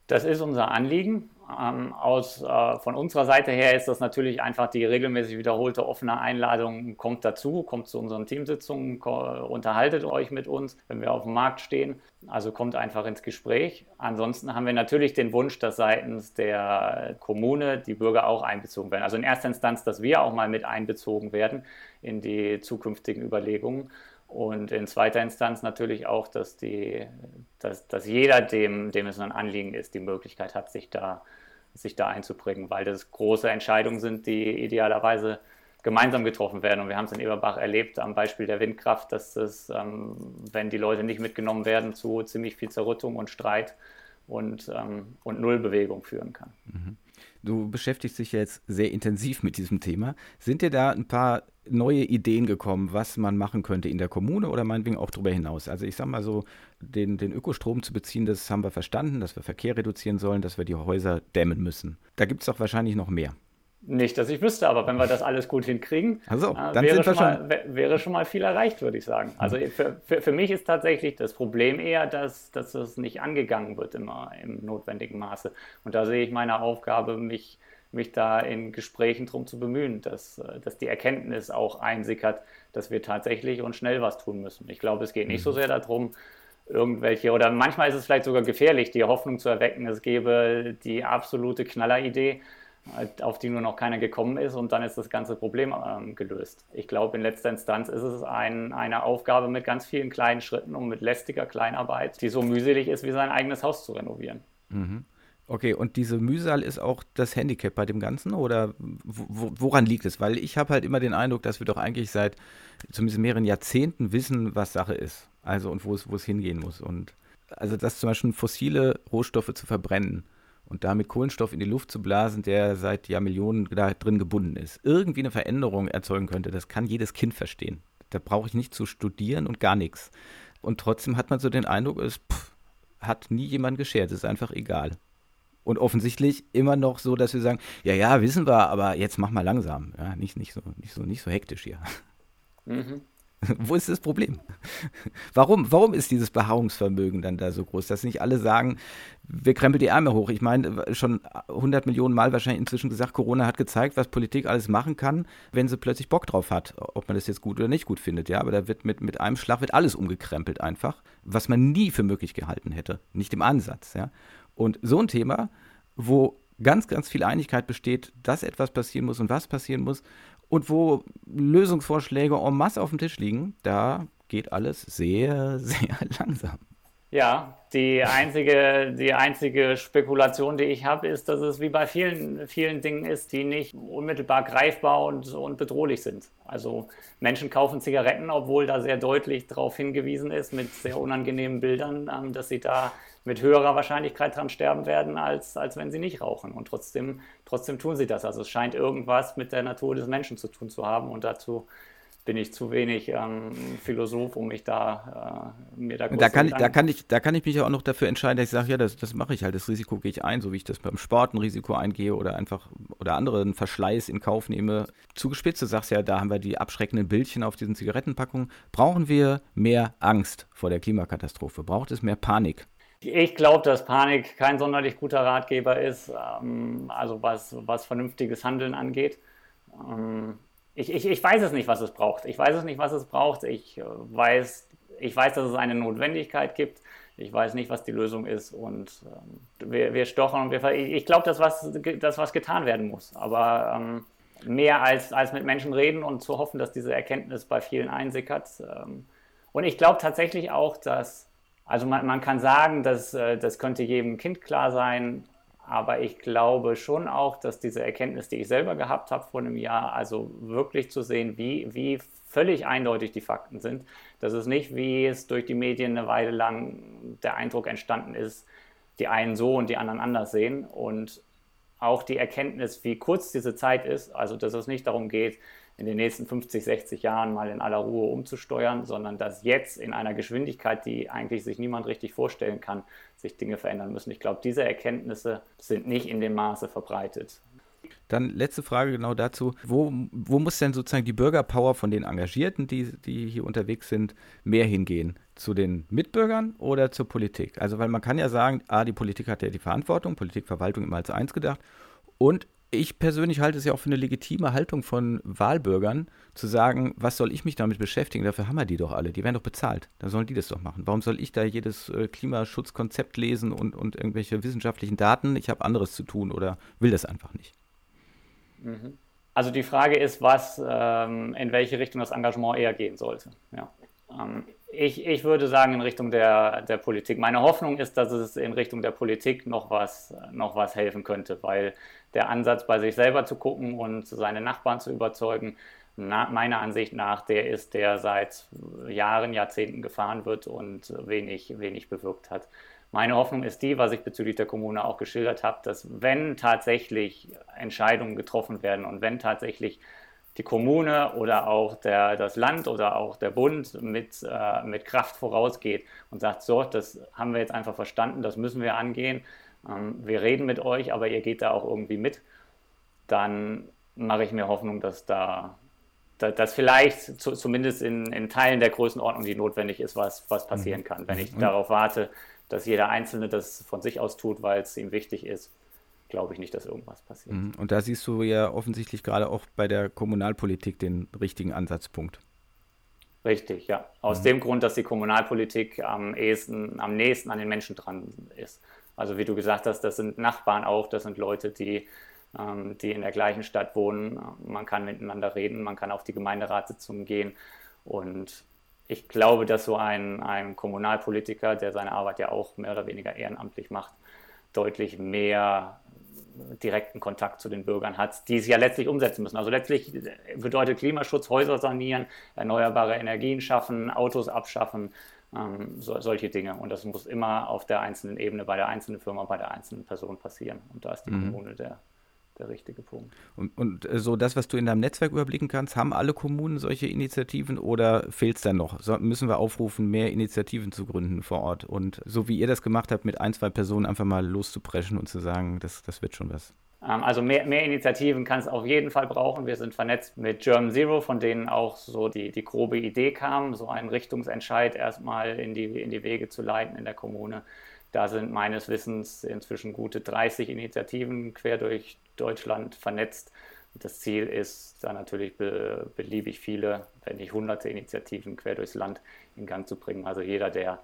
Speaker 6: Das ist unser Anliegen. Ähm, aus, äh, von unserer Seite her ist das natürlich einfach die regelmäßig wiederholte offene Einladung, kommt dazu, kommt zu unseren Teamsitzungen, unterhaltet euch mit uns, wenn wir auf dem Markt stehen. Also kommt einfach ins Gespräch. Ansonsten haben wir natürlich den Wunsch, dass seitens der Kommune die Bürger auch einbezogen werden. Also in erster Instanz, dass wir auch mal mit einbezogen werden in die zukünftigen Überlegungen. Und in zweiter Instanz natürlich auch, dass, die, dass, dass jeder, dem, dem es ein Anliegen ist, die Möglichkeit hat, sich da, sich da einzubringen, weil das große Entscheidungen sind, die idealerweise gemeinsam getroffen werden. Und wir haben es in Eberbach erlebt am Beispiel der Windkraft, dass es, ähm, wenn die Leute nicht mitgenommen werden, zu ziemlich viel Zerrüttung und Streit und, ähm, und Nullbewegung führen kann.
Speaker 2: Mhm. Du beschäftigst dich jetzt sehr intensiv mit diesem Thema. Sind dir da ein paar neue Ideen gekommen, was man machen könnte in der Kommune oder meinetwegen auch darüber hinaus? Also ich sage mal so, den, den Ökostrom zu beziehen, das haben wir verstanden, dass wir Verkehr reduzieren sollen, dass wir die Häuser dämmen müssen. Da gibt es doch wahrscheinlich noch mehr.
Speaker 6: Nicht, dass ich wüsste, aber wenn wir das alles gut hinkriegen,
Speaker 2: also,
Speaker 6: äh, wäre, schon mal, wäre, schon mal, viel erreicht, würde ich sagen. Also für, für, für, mich ist tatsächlich das Problem eher, dass, dass es nicht angegangen wird immer im notwendigen Maße. Und da sehe ich meine Aufgabe, mich, mich da in Gesprächen darum zu bemühen, dass, dass die Erkenntnis auch einsickert, dass wir tatsächlich und schnell was tun müssen. Ich glaube, es geht nicht so mhm. sehr darum, irgendwelche, oder manchmal ist es vielleicht sogar gefährlich, die Hoffnung zu erwecken, es gäbe die absolute Knalleridee auf die nur noch keiner gekommen ist und dann ist das ganze Problem ähm, gelöst. Ich glaube, in letzter Instanz ist es ein, eine Aufgabe mit ganz vielen kleinen Schritten und mit lästiger Kleinarbeit, die so mühselig ist, wie sein eigenes Haus zu renovieren.
Speaker 2: Mhm. Okay, und diese Mühsal ist auch das Handicap bei dem Ganzen oder woran liegt es? Weil ich habe halt immer den Eindruck, dass wir doch eigentlich seit zumindest mehreren Jahrzehnten wissen, was Sache ist. Also und wo es, wo es hingehen muss. Und also das zum Beispiel fossile Rohstoffe zu verbrennen und damit Kohlenstoff in die Luft zu blasen, der seit Jahrmillionen da drin gebunden ist, irgendwie eine Veränderung erzeugen könnte, das kann jedes Kind verstehen. Da brauche ich nicht zu studieren und gar nichts. Und trotzdem hat man so den Eindruck, es pff, hat nie jemand geschert, es ist einfach egal. Und offensichtlich immer noch so, dass wir sagen, ja, ja, wissen wir, aber jetzt mach mal langsam. Ja, nicht, nicht, so, nicht, so, nicht so hektisch hier. Mhm. Wo ist das Problem? Warum, warum ist dieses Beharrungsvermögen dann da so groß, dass nicht alle sagen, wir krempeln die Ärmel hoch? Ich meine, schon 100 Millionen Mal wahrscheinlich inzwischen gesagt, Corona hat gezeigt, was Politik alles machen kann, wenn sie plötzlich Bock drauf hat, ob man das jetzt gut oder nicht gut findet. Ja, aber da wird mit, mit einem Schlag wird alles umgekrempelt einfach, was man nie für möglich gehalten hätte, nicht im Ansatz. Ja, und so ein Thema, wo ganz, ganz viel Einigkeit besteht, dass etwas passieren muss und was passieren muss und wo Lösungsvorschläge en masse auf dem Tisch liegen, da geht alles sehr, sehr langsam.
Speaker 6: Ja, die einzige, die einzige Spekulation, die ich habe, ist, dass es wie bei vielen, vielen Dingen ist, die nicht unmittelbar greifbar und, und bedrohlich sind. Also Menschen kaufen Zigaretten, obwohl da sehr deutlich darauf hingewiesen ist, mit sehr unangenehmen Bildern, ähm, dass sie da mit höherer Wahrscheinlichkeit dran sterben werden, als, als wenn sie nicht rauchen. Und trotzdem, trotzdem tun sie das. Also es scheint irgendwas mit der Natur des Menschen zu tun zu haben und dazu bin ich zu wenig ähm, Philosoph, um mich da äh, mir da
Speaker 2: da kann, ich, da kann ich Da kann ich mich ja auch noch dafür entscheiden, dass ich sage, ja, das, das mache ich halt, das Risiko gehe ich ein, so wie ich das beim Sport ein Risiko eingehe oder einfach oder anderen Verschleiß in Kauf nehme. Zugespitzt, du sagst ja, da haben wir die abschreckenden Bildchen auf diesen Zigarettenpackungen. Brauchen wir mehr Angst vor der Klimakatastrophe? Braucht es mehr Panik?
Speaker 6: Ich glaube, dass Panik kein sonderlich guter Ratgeber ist, ähm, also was, was vernünftiges Handeln angeht. Ähm, ich, ich, ich weiß es nicht, was es braucht. Ich weiß es nicht, was es braucht. Ich äh, weiß, ich weiß, dass es eine Notwendigkeit gibt. Ich weiß nicht, was die Lösung ist. Und ähm, wir, wir stochern und wir Ich glaube, dass was, dass was getan werden muss. Aber ähm, mehr als, als mit Menschen reden und zu hoffen, dass diese Erkenntnis bei vielen einsickert. Ähm, und ich glaube tatsächlich auch, dass also man, man kann sagen, dass, äh, das könnte jedem Kind klar sein, aber ich glaube schon auch, dass diese Erkenntnis, die ich selber gehabt habe vor einem Jahr, also wirklich zu sehen, wie, wie völlig eindeutig die Fakten sind, dass es nicht, wie es durch die Medien eine Weile lang der Eindruck entstanden ist, die einen so und die anderen anders sehen. Und auch die Erkenntnis, wie kurz diese Zeit ist, also dass es nicht darum geht, in den nächsten 50, 60 Jahren mal in aller Ruhe umzusteuern, sondern dass jetzt in einer Geschwindigkeit, die eigentlich sich niemand richtig vorstellen kann, sich Dinge verändern müssen. Ich glaube, diese Erkenntnisse sind nicht in dem Maße verbreitet.
Speaker 2: Dann letzte Frage genau dazu. Wo, wo muss denn sozusagen die Bürgerpower von den Engagierten, die, die hier unterwegs sind, mehr hingehen? Zu den Mitbürgern oder zur Politik? Also, weil man kann ja sagen, ah, die Politik hat ja die Verantwortung, Politik, Verwaltung immer als eins gedacht. Und ich persönlich halte es ja auch für eine legitime Haltung von Wahlbürgern, zu sagen, was soll ich mich damit beschäftigen? Dafür haben wir die doch alle. Die werden doch bezahlt. Dann sollen die das doch machen. Warum soll ich da jedes äh, Klimaschutzkonzept lesen und, und irgendwelche wissenschaftlichen Daten? Ich habe anderes zu tun oder will das einfach nicht.
Speaker 6: Mhm. Also die Frage ist, was, ähm, in welche Richtung das Engagement eher gehen sollte. Ja. Ähm, ich, ich würde sagen in Richtung der, der Politik. Meine Hoffnung ist, dass es in Richtung der Politik noch was, noch was helfen könnte, weil der Ansatz, bei sich selber zu gucken und seine Nachbarn zu überzeugen, na, meiner Ansicht nach, der ist, der seit Jahren, Jahrzehnten gefahren wird und wenig, wenig bewirkt hat. Meine Hoffnung ist die, was ich bezüglich der Kommune auch geschildert habe, dass wenn tatsächlich Entscheidungen getroffen werden und wenn tatsächlich die Kommune oder auch der, das Land oder auch der Bund mit, äh, mit Kraft vorausgeht und sagt, so, das haben wir jetzt einfach verstanden, das müssen wir angehen, ähm, wir reden mit euch, aber ihr geht da auch irgendwie mit, dann mache ich mir Hoffnung, dass da, da dass vielleicht zu, zumindest in, in Teilen der Größenordnung, die notwendig ist, was, was passieren mhm. kann. Wenn ich mhm. darauf warte, dass jeder Einzelne das von sich aus tut, weil es ihm wichtig ist, glaube ich nicht, dass irgendwas passiert. Mhm.
Speaker 2: Und da siehst du ja offensichtlich gerade auch bei der Kommunalpolitik den richtigen Ansatzpunkt.
Speaker 6: Richtig, ja. Aus mhm. dem Grund, dass die Kommunalpolitik am, ehesten, am nächsten an den Menschen dran ist. Also wie du gesagt hast, das sind Nachbarn auch, das sind Leute, die, ähm, die in der gleichen Stadt wohnen. Man kann miteinander reden, man kann auf die Gemeinderatssitzungen gehen. Und ich glaube, dass so ein, ein Kommunalpolitiker, der seine Arbeit ja auch mehr oder weniger ehrenamtlich macht, deutlich mehr direkten Kontakt zu den Bürgern hat, die es ja letztlich umsetzen müssen. Also letztlich bedeutet Klimaschutz Häuser sanieren, erneuerbare Energien schaffen, Autos abschaffen, ähm, so, solche Dinge. Und das muss immer auf der einzelnen Ebene, bei der einzelnen Firma, bei der einzelnen Person passieren. Und da ist die mhm. Kommune der, der richtige Punkt.
Speaker 2: Und, und äh, so das, was du in deinem Netzwerk überblicken kannst, haben alle Kommunen solche Initiativen oder fehlt es dann noch? So, müssen wir aufrufen, mehr Initiativen zu gründen vor Ort? Und so wie ihr das gemacht habt, mit ein, zwei Personen einfach mal loszupreschen und zu sagen, das, das wird schon was.
Speaker 6: Ähm, also mehr, mehr Initiativen kann es auf jeden Fall brauchen. Wir sind vernetzt mit German Zero, von denen auch so die, die grobe Idee kam, so einen Richtungsentscheid erstmal in die, in die Wege zu leiten in der Kommune. Da sind meines Wissens inzwischen gute 30 Initiativen quer durch Deutschland vernetzt. Das Ziel ist, da natürlich be beliebig viele, wenn nicht hunderte Initiativen quer durchs Land in Gang zu bringen. Also jeder, der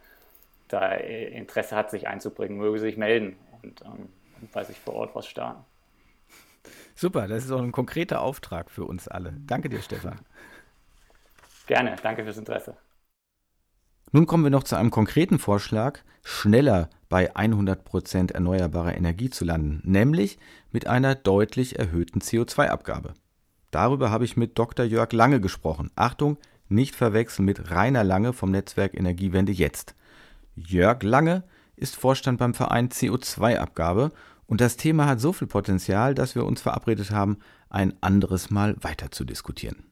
Speaker 6: da Interesse hat, sich einzubringen, möge sich melden und, ähm, bei sich vor Ort was starten.
Speaker 2: Super, das ist auch ein konkreter Auftrag für uns alle. Danke dir, Stefan.
Speaker 6: Gerne, danke fürs Interesse.
Speaker 2: Nun kommen wir noch zu einem konkreten Vorschlag, schneller bei 100% erneuerbarer Energie zu landen, nämlich mit einer deutlich erhöhten CO2-Abgabe. Darüber habe ich mit Dr. Jörg Lange gesprochen. Achtung, nicht verwechseln mit Rainer Lange vom Netzwerk Energiewende jetzt. Jörg Lange ist Vorstand beim Verein CO2-Abgabe und das Thema hat so viel Potenzial, dass wir uns verabredet haben, ein anderes Mal weiter zu diskutieren.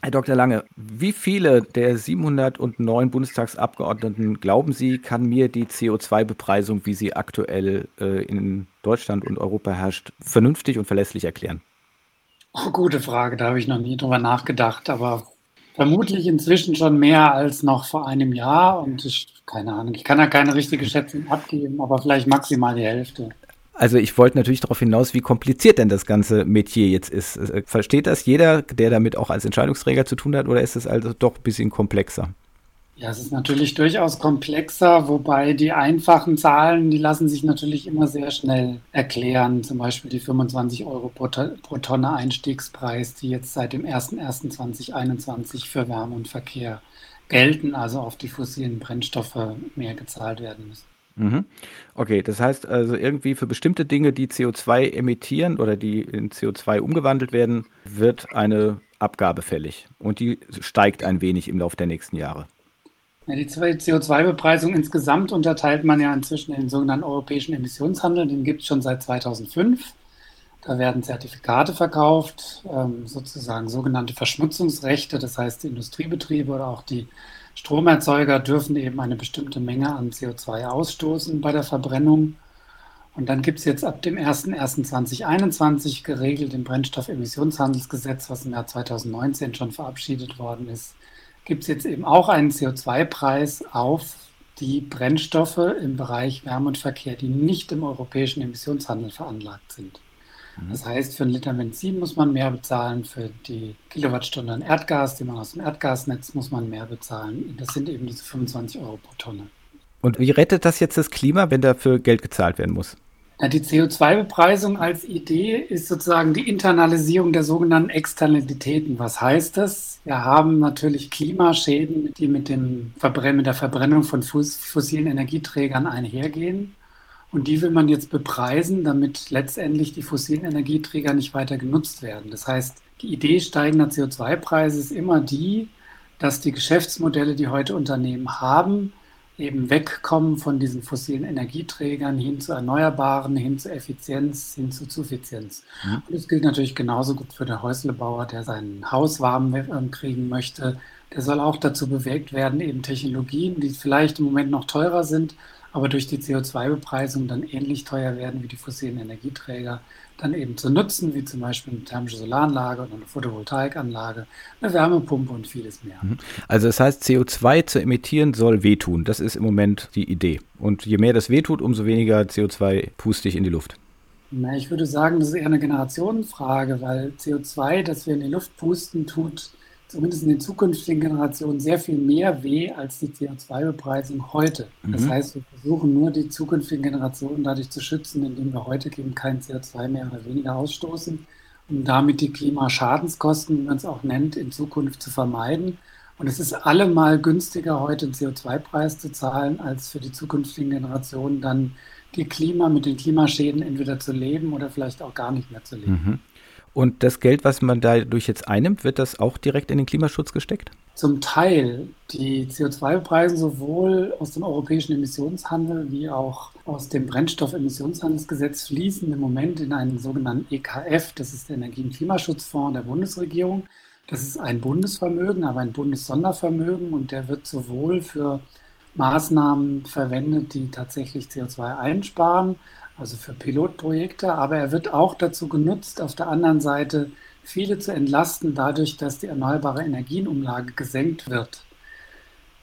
Speaker 2: Herr Dr. Lange, wie viele der 709 Bundestagsabgeordneten glauben Sie, kann mir die CO2-Bepreisung, wie sie aktuell äh, in Deutschland und Europa herrscht, vernünftig und verlässlich erklären?
Speaker 7: Oh, gute Frage, da habe ich noch nie drüber nachgedacht, aber vermutlich inzwischen schon mehr als noch vor einem Jahr und ich, keine Ahnung, ich kann da keine richtige Schätzung abgeben, aber vielleicht maximal die Hälfte.
Speaker 2: Also ich wollte natürlich darauf hinaus, wie kompliziert denn das ganze Metier jetzt ist. Äh, versteht das jeder, der damit auch als Entscheidungsträger zu tun hat, oder ist es also doch ein bisschen komplexer?
Speaker 7: Ja, es ist natürlich durchaus komplexer, wobei die einfachen Zahlen, die lassen sich natürlich immer sehr schnell erklären. Zum Beispiel die 25 Euro pro, Tonne Einstiegspreis, die jetzt seit dem 01.01.2021 für Wärme und Verkehr gelten, also auf die fossilen Brennstoffe mehr gezahlt werden müssen.
Speaker 2: Mhm. Okay, das heißt also irgendwie für bestimmte Dinge, die CO2 emittieren oder die in CO2 umgewandelt werden, wird eine Abgabe fällig und die steigt ein wenig im Laufe der nächsten Jahre.
Speaker 7: Ja, die CO2-Bepreisung insgesamt unterteilt man ja inzwischen in den sogenannten europäischen Emissionshandel. Den gibt es schon seit 2005. Da werden Zertifikate verkauft, ähm, sozusagen sogenannte Verschmutzungsrechte. Das heißt, die Industriebetriebe oder auch die Stromerzeuger dürfen eben eine bestimmte Menge an CO2 ausstoßen bei der Verbrennung. Und dann gibt es jetzt ab dem 01.01.2021 geregelt im Brennstoffemissionshandelsgesetz, was im Jahr 2019 schon verabschiedet worden ist, gibt es jetzt eben auch einen CO2-Preis auf die Brennstoffe im Bereich Wärme und Verkehr, die nicht im europäischen Emissionshandel veranlagt sind. Mhm. Das heißt, für einen Liter Benzin muss man mehr bezahlen, für die Kilowattstunde an Erdgas, die man aus dem Erdgasnetz, muss man mehr bezahlen. Das sind eben diese 25 Euro pro Tonne.
Speaker 2: Und wie rettet das jetzt das Klima, wenn dafür Geld gezahlt werden muss?
Speaker 7: Ja, die CO2-Bepreisung als Idee ist sozusagen die Internalisierung der sogenannten Externalitäten. Was heißt das? Wir haben natürlich Klimaschäden, die mit, dem Verbrenn mit der Verbrennung von fossilen Energieträgern einhergehen. Und die will man jetzt bepreisen, damit letztendlich die fossilen Energieträger nicht weiter genutzt werden. Das heißt, die Idee steigender CO2-Preise ist immer die, dass die Geschäftsmodelle, die heute Unternehmen haben, eben wegkommen von diesen fossilen Energieträgern hin zu Erneuerbaren, hin zu Effizienz, hin zu Suffizienz. Mhm. Und das gilt natürlich genauso gut für den Häuslebauer, der sein Haus warm ähm, kriegen möchte. Der soll auch dazu bewegt werden, eben Technologien, die vielleicht im Moment noch teurer sind, aber durch die CO2-Bepreisung dann ähnlich teuer werden wie die fossilen Energieträger, dann eben zu nutzen, wie zum Beispiel eine thermische Solaranlage oder eine Photovoltaikanlage, eine Wärmepumpe und vieles mehr. Mhm.
Speaker 2: Also das heißt, CO2 zu emittieren soll wehtun. Das ist im Moment die Idee. Und je mehr das wehtut, umso weniger CO2 puste ich in die Luft.
Speaker 7: Na, ich würde sagen, das ist eher eine Generationenfrage, weil CO2, das wir in die Luft pusten, tut zumindest in den zukünftigen Generationen sehr viel mehr weh als die CO2-Bepreisung heute. Mhm. Das heißt, wir versuchen nur die zukünftigen Generationen dadurch zu schützen, indem wir heute eben kein CO2 mehr oder weniger ausstoßen, um damit die Klimaschadenskosten, wie man es auch nennt, in Zukunft zu vermeiden. Und es ist allemal günstiger, heute einen CO2-Preis zu zahlen, als für die zukünftigen Generationen dann die Klima mit den Klimaschäden entweder zu leben oder vielleicht auch gar nicht mehr zu leben. Mhm.
Speaker 2: Und das Geld, was man dadurch jetzt einnimmt, wird das auch direkt in den Klimaschutz gesteckt?
Speaker 7: Zum Teil. Die CO2-Preise sowohl aus dem europäischen Emissionshandel wie auch aus dem Brennstoffemissionshandelsgesetz fließen im Moment in einen sogenannten EKF, das ist der Energie- und Klimaschutzfonds der Bundesregierung. Das ist ein Bundesvermögen, aber ein Bundessondervermögen und der wird sowohl für Maßnahmen verwendet, die tatsächlich CO2 einsparen, also für Pilotprojekte, aber er wird auch dazu genutzt, auf der anderen Seite viele zu entlasten, dadurch, dass die erneuerbare Energienumlage gesenkt wird.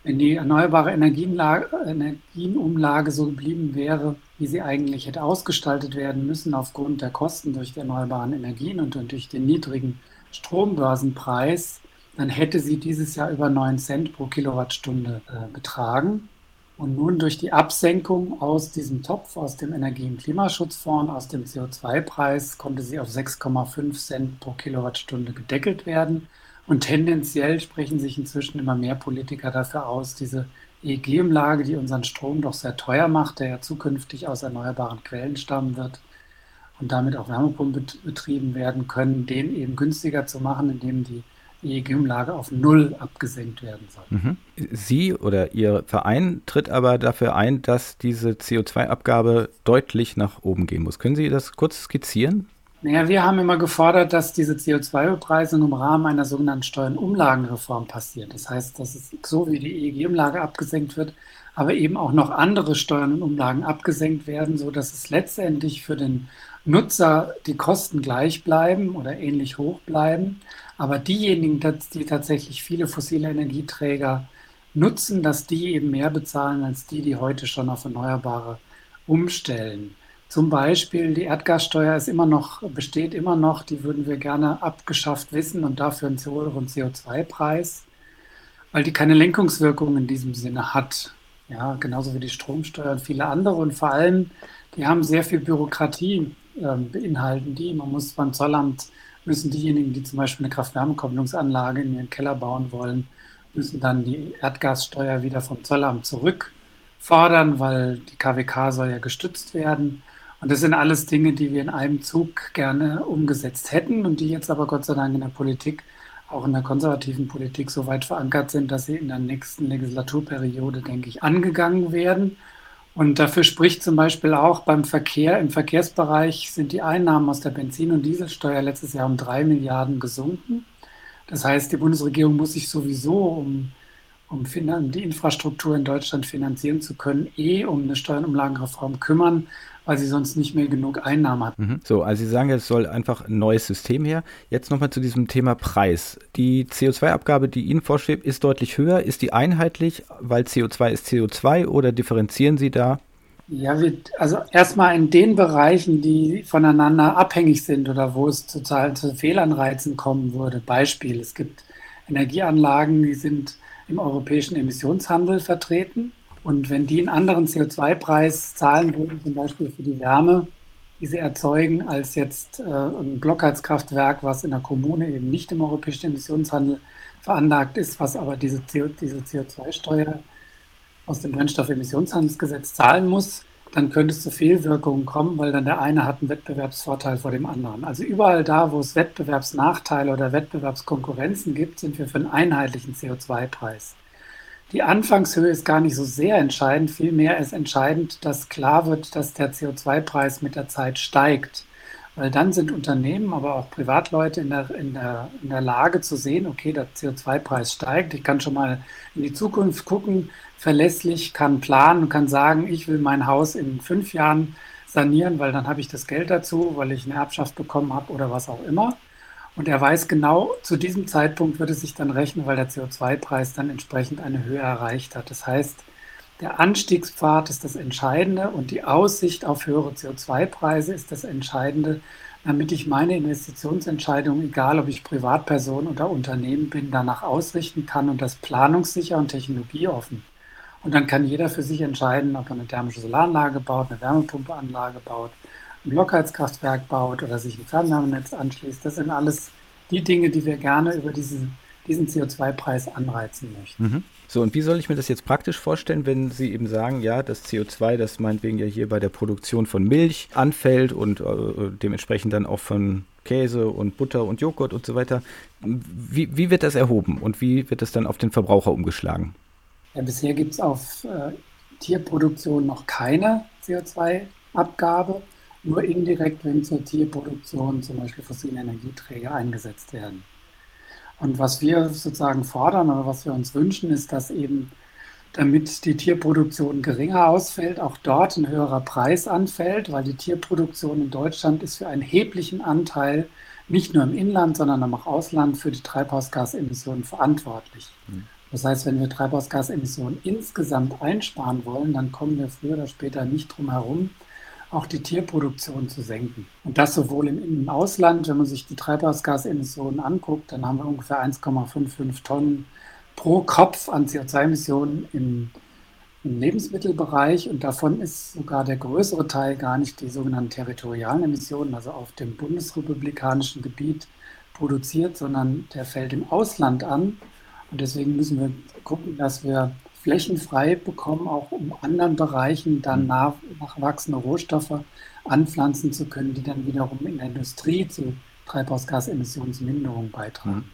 Speaker 7: Wenn die erneuerbare Energienumlage so geblieben wäre, wie sie eigentlich hätte ausgestaltet werden müssen, aufgrund der Kosten durch die erneuerbaren Energien und durch den niedrigen Strombörsenpreis, dann hätte sie dieses Jahr über 9 Cent pro Kilowattstunde äh, betragen. Und nun durch die Absenkung aus diesem Topf, aus dem Energie- und Klimaschutzfonds, aus dem CO2-Preis, konnte sie auf 6,5 Cent pro Kilowattstunde gedeckelt werden. Und tendenziell sprechen sich inzwischen immer mehr Politiker dafür aus, diese EEG-Umlage, die unseren Strom doch sehr teuer macht, der ja zukünftig aus erneuerbaren Quellen stammen wird und damit auch Wärmepumpen betrieben werden können, den eben günstiger zu machen, indem die EEG-Umlage auf Null abgesenkt werden soll.
Speaker 2: Mhm. Sie oder Ihr Verein tritt aber dafür ein, dass diese CO2-Abgabe deutlich nach oben gehen muss. Können Sie das kurz skizzieren?
Speaker 7: Naja, wir haben immer gefordert, dass diese CO2-Bepreisung im Rahmen einer sogenannten Steuernumlagenreform passiert. Das heißt, dass es so wie die EEG-Umlage abgesenkt wird, aber eben auch noch andere Steuern und Umlagen abgesenkt werden, sodass es letztendlich für den Nutzer die Kosten gleich bleiben oder ähnlich hoch bleiben, aber diejenigen, die tatsächlich viele fossile Energieträger nutzen, dass die eben mehr bezahlen als die, die heute schon auf Erneuerbare umstellen. Zum Beispiel die Erdgassteuer ist immer noch, besteht immer noch, die würden wir gerne abgeschafft wissen und dafür einen höheren CO2-Preis, weil die keine Lenkungswirkung in diesem Sinne hat. Ja, genauso wie die Stromsteuer und viele andere. Und vor allem, die haben sehr viel Bürokratie, äh, beinhalten die. Man muss beim Zollamt müssen diejenigen, die zum Beispiel eine Kraft-Wärme-Kopplungsanlage in ihren Keller bauen wollen, müssen dann die Erdgassteuer wieder vom Zollamt zurückfordern, weil die KWK soll ja gestützt werden. Und das sind alles Dinge, die wir in einem Zug gerne umgesetzt hätten und die jetzt aber Gott sei Dank in der Politik, auch in der konservativen Politik, so weit verankert sind, dass sie in der nächsten Legislaturperiode, denke ich, angegangen werden. Und dafür spricht zum Beispiel auch beim Verkehr, im Verkehrsbereich sind die Einnahmen aus der Benzin- und Dieselsteuer letztes Jahr um drei Milliarden gesunken. Das heißt, die Bundesregierung muss sich sowieso, um, um die Infrastruktur in Deutschland finanzieren zu können, eh um eine Steuernumlagenreform kümmern, weil sie sonst nicht mehr genug Einnahmen hat.
Speaker 2: Mhm. So, also Sie sagen, es soll einfach ein neues System her. Jetzt nochmal zu diesem Thema Preis. Die CO2-Abgabe, die Ihnen vorschwebt, ist deutlich höher. Ist die einheitlich, weil CO2 ist CO2 oder differenzieren Sie da?
Speaker 7: Ja, wir, also erstmal in den Bereichen, die voneinander abhängig sind oder wo es total zu Fehlanreizen kommen würde. Beispiel, es gibt Energieanlagen, die sind im europäischen Emissionshandel vertreten. Und wenn die einen anderen CO2-Preis zahlen würden, zum Beispiel für die Wärme, die sie erzeugen, als jetzt äh, ein Blockheizkraftwerk, was in der Kommune eben nicht im europäischen Emissionshandel veranlagt ist, was aber diese, CO, diese CO2-Steuer aus dem Brennstoffemissionshandelsgesetz zahlen muss, dann könnte es zu Fehlwirkungen kommen, weil dann der eine hat einen Wettbewerbsvorteil vor dem anderen. Also überall da, wo es Wettbewerbsnachteile oder Wettbewerbskonkurrenzen gibt, sind wir für einen einheitlichen CO2-Preis. Die Anfangshöhe ist gar nicht so sehr entscheidend, vielmehr ist entscheidend, dass klar wird, dass der CO2-Preis mit der Zeit steigt. Weil dann sind Unternehmen, aber auch Privatleute in der, in der, in der Lage zu sehen, okay, der CO2-Preis steigt, ich kann schon mal in die Zukunft gucken, verlässlich, kann planen und kann sagen, ich will mein Haus in fünf Jahren sanieren, weil dann habe ich das Geld dazu, weil ich eine Erbschaft bekommen habe oder was auch immer. Und er weiß genau, zu diesem Zeitpunkt wird es sich dann rechnen, weil der CO2-Preis dann entsprechend eine Höhe erreicht hat. Das heißt, der Anstiegspfad ist das Entscheidende und die Aussicht auf höhere CO2-Preise ist das Entscheidende, damit ich meine Investitionsentscheidung, egal ob ich Privatperson oder Unternehmen bin, danach ausrichten kann und das planungssicher und technologieoffen. Und dann kann jeder für sich entscheiden, ob er eine thermische Solaranlage baut, eine Wärmepumpeanlage baut ein Blockheizkraftwerk baut oder sich ein Fernwärmenetz anschließt. Das sind alles die Dinge, die wir gerne über diesen, diesen CO2-Preis anreizen möchten. Mhm.
Speaker 2: So, und wie soll ich mir das jetzt praktisch vorstellen, wenn Sie eben sagen, ja, das CO2, das meinetwegen ja hier bei der Produktion von Milch anfällt und äh, dementsprechend dann auch von Käse und Butter und Joghurt und so weiter. Wie, wie wird das erhoben und wie wird das dann auf den Verbraucher umgeschlagen?
Speaker 7: Ja, bisher gibt es auf äh, Tierproduktion noch keine CO2-Abgabe, nur indirekt, wenn zur Tierproduktion zum Beispiel fossile Energieträger eingesetzt werden. Und was wir sozusagen fordern oder was wir uns wünschen, ist, dass eben, damit die Tierproduktion geringer ausfällt, auch dort ein höherer Preis anfällt, weil die Tierproduktion in Deutschland ist für einen erheblichen Anteil nicht nur im Inland, sondern auch im Ausland für die Treibhausgasemissionen verantwortlich. Mhm. Das heißt, wenn wir Treibhausgasemissionen insgesamt einsparen wollen, dann kommen wir früher oder später nicht drum herum, auch die Tierproduktion zu senken. Und das sowohl im, im Ausland, wenn man sich die Treibhausgasemissionen anguckt, dann haben wir ungefähr 1,55 Tonnen pro Kopf an CO2-Emissionen im, im Lebensmittelbereich und davon ist sogar der größere Teil gar nicht die sogenannten territorialen Emissionen, also auf dem bundesrepublikanischen Gebiet produziert, sondern der fällt im Ausland an. Und deswegen müssen wir gucken, dass wir flächenfrei bekommen, auch um anderen Bereichen dann mhm. nach, nachwachsende Rohstoffe anpflanzen zu können, die dann wiederum in der Industrie zu Treibhausgasemissionsminderung beitragen.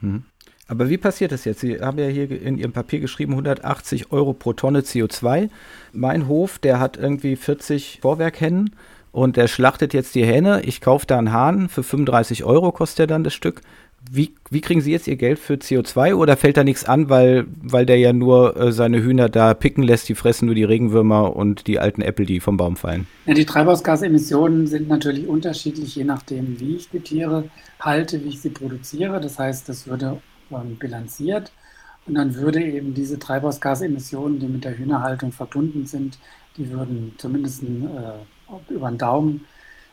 Speaker 2: Mhm. mhm. Aber wie passiert das jetzt? Sie haben ja hier in Ihrem Papier geschrieben, 180 Euro pro Tonne CO2. Mein Hof, der hat irgendwie 40 Vorwerkhennen und der schlachtet jetzt die Hähne. Ich kaufe da einen Hahn, für 35 Euro kostet er dann das Stück wie, wie kriegen Sie jetzt Ihr Geld für CO2 oder fällt da nichts an, weil, weil der ja nur äh, seine Hühner da picken lässt, die fressen nur die Regenwürmer und die alten Äpfel, die vom Baum fallen?
Speaker 7: Ja, die Treibhausgasemissionen sind natürlich unterschiedlich, je nachdem, wie ich die Tiere halte, wie ich sie produziere. Das heißt, das würde ähm, bilanziert und dann würde eben diese Treibhausgasemissionen, die mit der Hühnerhaltung verbunden sind, die würden zumindest äh, über den Daumen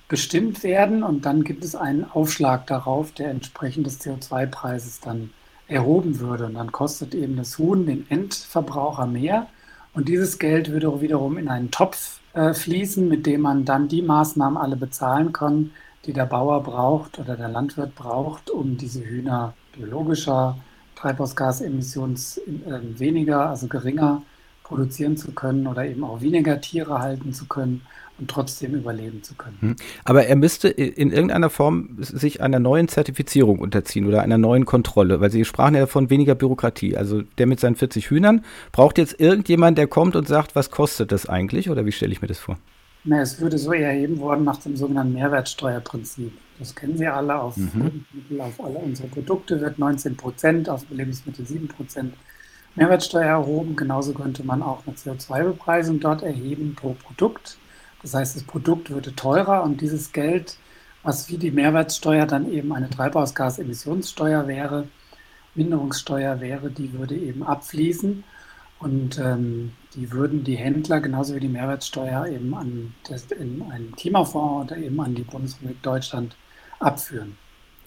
Speaker 7: bestimmt werden und dann gibt es einen Aufschlag darauf, der entsprechend des CO2-Preises dann erhoben würde. Und dann kostet eben das Huhn den Endverbraucher mehr. Und dieses Geld würde wiederum in einen Topf äh, fließen, mit dem man dann die Maßnahmen alle bezahlen kann, die der Bauer braucht oder der Landwirt braucht, um diese Hühner biologischer, Treibhausgasemissions äh, weniger, also geringer produzieren zu können oder eben auch weniger Tiere halten zu können und trotzdem überleben zu können. Hm.
Speaker 2: Aber er müsste in irgendeiner Form sich einer neuen Zertifizierung unterziehen oder einer neuen Kontrolle, weil Sie sprachen ja von weniger Bürokratie. Also der mit seinen 40 Hühnern braucht jetzt irgendjemand, der kommt und sagt, was kostet das eigentlich oder wie stelle ich mir das vor?
Speaker 7: Na, es würde so erheben worden nach dem sogenannten Mehrwertsteuerprinzip. Das kennen Sie alle. Auf mhm. Lebensmittel, auf alle unsere Produkte wird 19 Prozent, auf Lebensmittel 7 Prozent Mehrwertsteuer erhoben. Genauso könnte man auch eine CO2-Bepreisung dort erheben pro Produkt. Das heißt, das Produkt würde teurer und dieses Geld, was wie die Mehrwertsteuer dann eben eine Treibhausgasemissionssteuer wäre, Minderungssteuer wäre, die würde eben abfließen und ähm, die würden die Händler genauso wie die Mehrwertsteuer eben an das, in einen Klimafonds oder eben an die Bundesrepublik Deutschland abführen.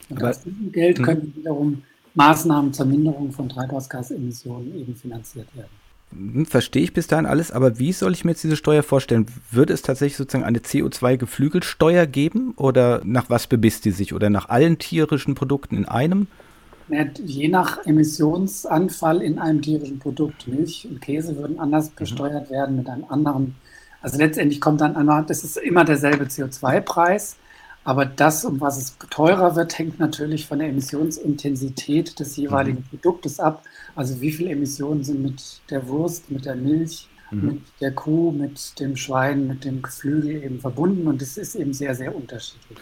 Speaker 7: Und aus diesem Geld hm. könnten wiederum Maßnahmen zur Minderung von Treibhausgasemissionen eben finanziert werden.
Speaker 2: Hm, verstehe ich bis dahin alles, aber wie soll ich mir jetzt diese Steuer vorstellen? Würde es tatsächlich sozusagen eine CO2-Geflügelsteuer geben oder nach was bebisst die sich oder nach allen tierischen Produkten in einem?
Speaker 7: Je nach Emissionsanfall in einem tierischen Produkt. Milch und Käse würden anders mhm. besteuert werden mit einem anderen. Also letztendlich kommt dann einmal, das ist immer derselbe CO2-Preis, aber das, um was es teurer wird, hängt natürlich von der Emissionsintensität des jeweiligen mhm. Produktes ab. Also wie viele Emissionen sind mit der Wurst, mit der Milch, mhm. mit der Kuh, mit dem Schwein, mit dem Geflügel eben verbunden. Und das ist eben sehr, sehr unterschiedlich.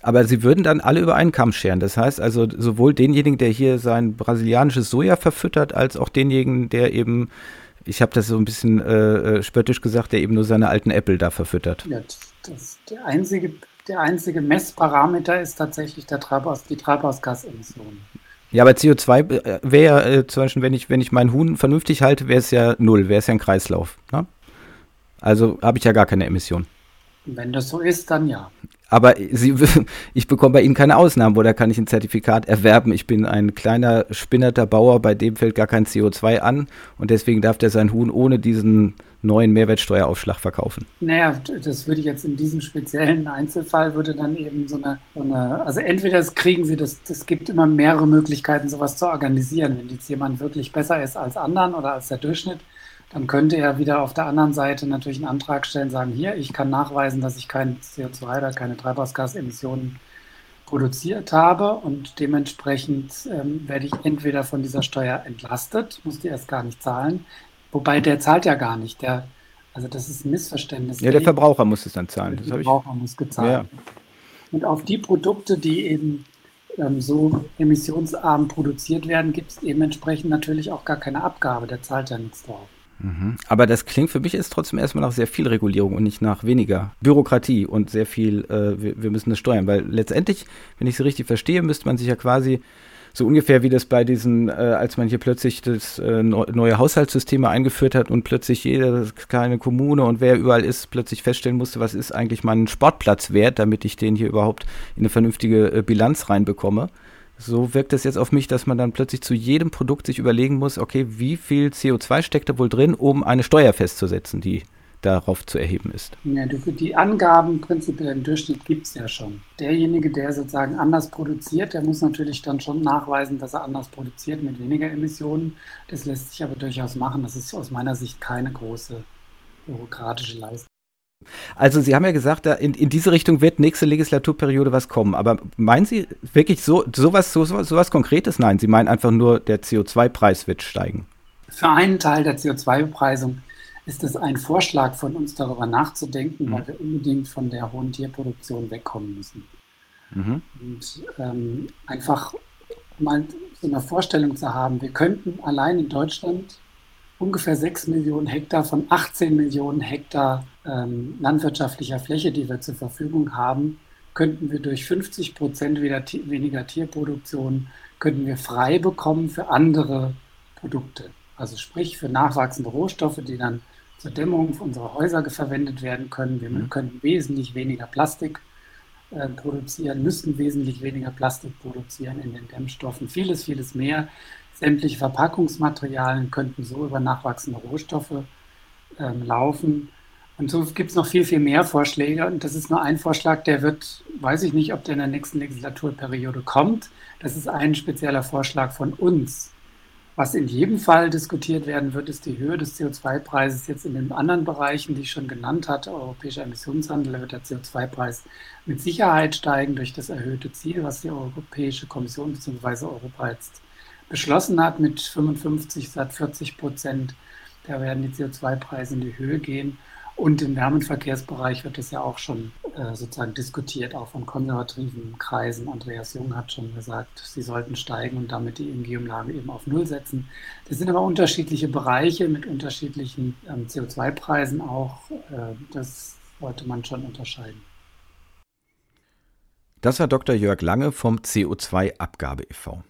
Speaker 2: Aber sie würden dann alle über einen Kamm scheren. Das heißt also sowohl denjenigen, der hier sein brasilianisches Soja verfüttert, als auch denjenigen, der eben, ich habe das so ein bisschen äh, äh, spöttisch gesagt, der eben nur seine alten Äpfel da verfüttert. Ja,
Speaker 7: das, der einzige der einzige Messparameter ist tatsächlich der Treibhaus, die Treibhausgasemissionen.
Speaker 2: Ja, aber CO2 äh, wäre äh, zum Beispiel, wenn ich, wenn ich meinen Huhn vernünftig halte, wäre es ja null, wäre es ja ein Kreislauf. Ne? Also habe ich ja gar keine Emission.
Speaker 7: Wenn das so ist, dann ja.
Speaker 2: Aber Sie, ich bekomme bei Ihnen keine Ausnahmen oder kann ich ein Zertifikat erwerben? Ich bin ein kleiner, spinnerter Bauer, bei dem fällt gar kein CO2 an und deswegen darf der sein Huhn ohne diesen neuen Mehrwertsteueraufschlag verkaufen.
Speaker 7: Naja, das würde ich jetzt in diesem speziellen Einzelfall würde dann eben so eine, so eine also entweder das kriegen Sie, das, es gibt immer mehrere Möglichkeiten, sowas zu organisieren. Wenn jetzt jemand wirklich besser ist als anderen oder als der Durchschnitt, dann könnte er wieder auf der anderen Seite natürlich einen Antrag stellen, sagen, hier, ich kann nachweisen, dass ich kein CO2 oder keine Treibhausgasemissionen produziert habe und dementsprechend ähm, werde ich entweder von dieser Steuer entlastet, muss die erst gar nicht zahlen, wobei der zahlt ja gar nicht, der, also das ist ein Missverständnis.
Speaker 2: Ja, der Verbraucher muss es dann zahlen.
Speaker 7: Der Verbraucher muss gezahlt. Ja. Und auf die Produkte, die eben ähm, so emissionsarm produziert werden, gibt es dementsprechend natürlich auch gar keine Abgabe, der zahlt ja nichts drauf.
Speaker 2: Aber das klingt für mich ist trotzdem erstmal nach sehr viel Regulierung und nicht nach weniger Bürokratie und sehr viel, äh, wir, wir, müssen das steuern. Weil letztendlich, wenn ich Sie richtig verstehe, müsste man sich ja quasi so ungefähr wie das bei diesen, äh, als man hier plötzlich das äh, neue Haushaltssysteme eingeführt hat und plötzlich jede kleine Kommune und wer überall ist, plötzlich feststellen musste, was ist eigentlich mein Sportplatz wert, damit ich den hier überhaupt in eine vernünftige äh, Bilanz reinbekomme. So wirkt es jetzt auf mich, dass man dann plötzlich zu jedem Produkt sich überlegen muss, okay, wie viel CO2 steckt da wohl drin, um eine Steuer festzusetzen, die darauf zu erheben ist.
Speaker 7: Ja, die Angaben prinzipiell im Durchschnitt gibt es ja schon. Derjenige, der sozusagen anders produziert, der muss natürlich dann schon nachweisen, dass er anders produziert mit weniger Emissionen. Das lässt sich aber durchaus machen. Das ist aus meiner Sicht keine große bürokratische Leistung.
Speaker 2: Also Sie haben ja gesagt, in, in diese Richtung wird nächste Legislaturperiode was kommen. Aber meinen Sie wirklich so sowas so, so, was Konkretes? Nein, Sie meinen einfach nur, der CO2-Preis wird steigen.
Speaker 7: Für einen Teil der CO2-Bepreisung ist es ein Vorschlag von uns, darüber nachzudenken, mhm. weil wir unbedingt von der hohen Tierproduktion wegkommen müssen. Mhm. Und ähm, einfach mal so eine Vorstellung zu haben, wir könnten allein in Deutschland ungefähr 6 Millionen Hektar von 18 Millionen Hektar ähm, landwirtschaftlicher Fläche, die wir zur Verfügung haben, könnten wir durch 50 Prozent weniger Tierproduktion, könnten wir frei bekommen für andere Produkte. Also sprich für nachwachsende Rohstoffe, die dann zur Dämmung unserer Häuser verwendet werden können. Wir mhm. können wesentlich weniger Plastik äh, produzieren, müssten wesentlich weniger Plastik produzieren in den Dämmstoffen, vieles, vieles mehr. Sämtliche Verpackungsmaterialien könnten so über nachwachsende Rohstoffe ähm, laufen. Und so gibt es noch viel, viel mehr Vorschläge. Und das ist nur ein Vorschlag, der wird, weiß ich nicht, ob der in der nächsten Legislaturperiode kommt. Das ist ein spezieller Vorschlag von uns. Was in jedem Fall diskutiert werden wird, ist die Höhe des CO2-Preises jetzt in den anderen Bereichen, die ich schon genannt hatte. Europäischer Emissionshandel, wird der CO2-Preis mit Sicherheit steigen durch das erhöhte Ziel, was die Europäische Kommission bzw. Europa jetzt beschlossen hat mit 55 statt 40 Prozent. Da werden die CO2-Preise in die Höhe gehen. Und im Wärmenverkehrsbereich wird das ja auch schon äh, sozusagen diskutiert, auch von konservativen Kreisen. Andreas Jung hat schon gesagt, sie sollten steigen und damit die EMG-Umlage eben auf Null setzen. Das sind aber unterschiedliche Bereiche mit unterschiedlichen ähm, CO2-Preisen auch. Äh, das sollte man schon unterscheiden.
Speaker 2: Das war Dr. Jörg Lange vom CO2-Abgabe e.V.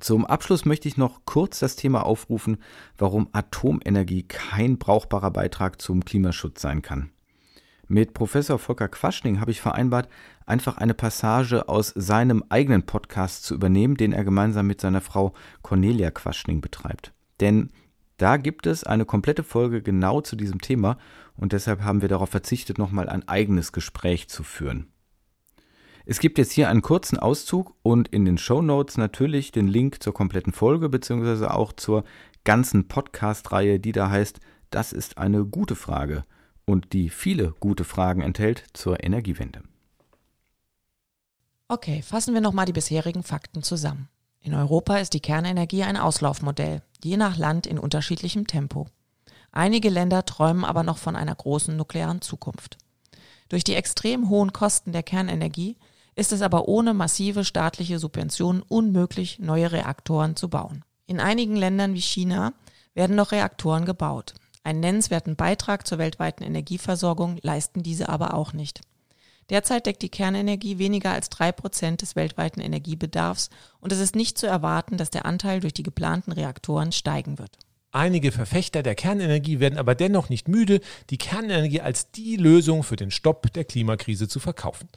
Speaker 2: Zum Abschluss möchte ich noch kurz das Thema aufrufen, warum Atomenergie kein brauchbarer Beitrag zum Klimaschutz sein kann. Mit Professor Volker Quaschning habe ich vereinbart, einfach eine Passage aus seinem eigenen Podcast zu übernehmen, den er gemeinsam mit seiner Frau Cornelia Quaschning betreibt. Denn da gibt es eine komplette Folge genau zu diesem Thema und deshalb haben wir darauf verzichtet, nochmal ein eigenes Gespräch zu führen. Es gibt jetzt hier einen kurzen Auszug und in den Show Notes natürlich den Link zur kompletten Folge beziehungsweise auch zur ganzen Podcast-Reihe, die da heißt, das ist eine gute Frage und die viele gute Fragen enthält zur Energiewende.
Speaker 8: Okay, fassen wir nochmal die bisherigen Fakten zusammen. In Europa ist die Kernenergie ein Auslaufmodell, je nach Land in unterschiedlichem Tempo. Einige Länder träumen aber noch von einer großen nuklearen Zukunft. Durch die extrem hohen Kosten der Kernenergie ist es aber ohne massive staatliche Subventionen unmöglich, neue Reaktoren zu bauen. In einigen Ländern wie China werden noch Reaktoren gebaut. Einen nennenswerten Beitrag zur weltweiten Energieversorgung leisten diese aber auch nicht. Derzeit deckt die Kernenergie weniger als drei Prozent des weltweiten Energiebedarfs und es ist nicht zu erwarten, dass der Anteil durch die geplanten Reaktoren steigen wird.
Speaker 9: Einige Verfechter der Kernenergie werden aber dennoch nicht müde, die Kernenergie als die Lösung für den Stopp der Klimakrise zu verkaufen.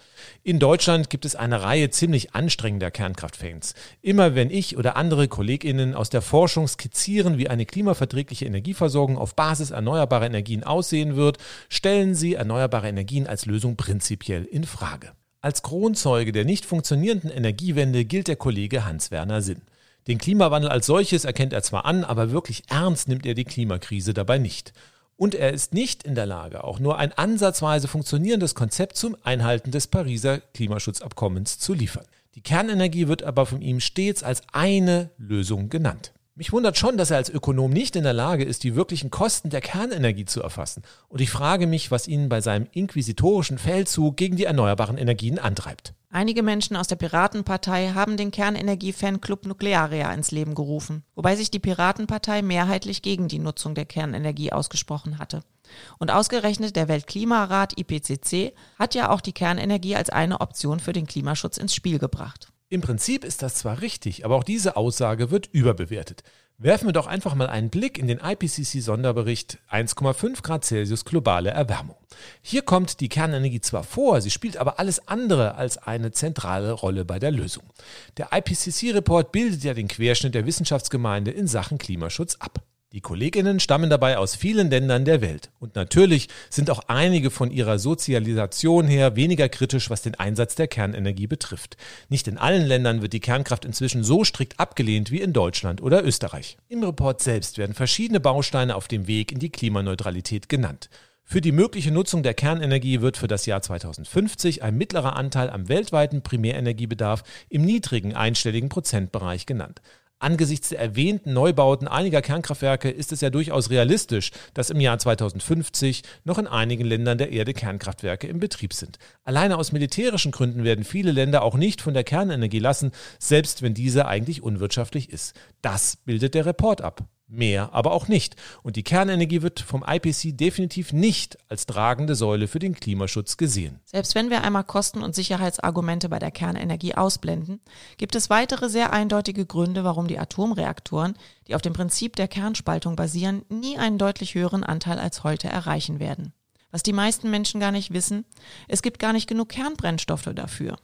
Speaker 9: In Deutschland gibt es eine Reihe ziemlich anstrengender Kernkraftfans. Immer wenn ich oder andere Kolleginnen aus der Forschung skizzieren, wie eine klimaverträgliche Energieversorgung auf Basis erneuerbarer Energien aussehen wird, stellen sie erneuerbare Energien als Lösung prinzipiell in Frage. Als Kronzeuge der nicht funktionierenden Energiewende gilt der Kollege Hans-Werner Sinn. Den Klimawandel als solches erkennt er zwar an, aber wirklich ernst nimmt er die Klimakrise dabei nicht. Und er ist nicht in der Lage, auch nur ein ansatzweise funktionierendes Konzept zum Einhalten des Pariser Klimaschutzabkommens zu liefern. Die Kernenergie wird aber von ihm stets als eine Lösung genannt. Mich wundert schon, dass er als Ökonom nicht in der Lage ist, die wirklichen Kosten der Kernenergie zu erfassen. Und ich frage mich, was ihn bei seinem inquisitorischen Feldzug gegen die erneuerbaren Energien antreibt.
Speaker 8: Einige Menschen aus der Piratenpartei haben den Kernenergie-Fanclub Nuklearia ins Leben gerufen, wobei sich die Piratenpartei mehrheitlich gegen die Nutzung der Kernenergie ausgesprochen hatte. Und ausgerechnet der Weltklimarat IPCC hat ja auch die Kernenergie als eine Option für den Klimaschutz ins Spiel gebracht.
Speaker 9: Im Prinzip ist das zwar richtig, aber auch diese Aussage wird überbewertet. Werfen wir doch einfach mal einen Blick in den IPCC-Sonderbericht 1,5 Grad Celsius globale Erwärmung. Hier kommt die Kernenergie zwar vor, sie spielt aber alles andere als eine zentrale Rolle bei der Lösung. Der IPCC-Report bildet ja den Querschnitt der Wissenschaftsgemeinde in Sachen Klimaschutz ab. Die Kolleginnen stammen dabei aus vielen Ländern der Welt. Und natürlich sind auch einige von ihrer Sozialisation her weniger kritisch, was den Einsatz der Kernenergie betrifft. Nicht in allen Ländern wird die Kernkraft inzwischen so strikt abgelehnt wie in Deutschland oder Österreich. Im Report selbst werden verschiedene Bausteine auf dem Weg in die Klimaneutralität genannt. Für die mögliche Nutzung der Kernenergie wird für das Jahr 2050 ein mittlerer Anteil am weltweiten Primärenergiebedarf im niedrigen einstelligen Prozentbereich genannt. Angesichts der erwähnten Neubauten einiger Kernkraftwerke ist es ja durchaus realistisch, dass im Jahr 2050 noch in einigen Ländern der Erde Kernkraftwerke im Betrieb sind. Alleine aus militärischen Gründen werden viele Länder auch nicht von der Kernenergie lassen, selbst wenn diese eigentlich unwirtschaftlich ist. Das bildet der Report ab mehr aber auch nicht. Und die Kernenergie wird vom IPC definitiv nicht als tragende Säule für den Klimaschutz gesehen.
Speaker 8: Selbst wenn wir einmal Kosten- und Sicherheitsargumente bei der Kernenergie ausblenden, gibt es weitere sehr eindeutige Gründe, warum die Atomreaktoren, die auf dem Prinzip der Kernspaltung basieren, nie einen deutlich höheren Anteil als heute erreichen werden. Was die meisten Menschen gar nicht wissen, es gibt gar nicht genug Kernbrennstoffe dafür.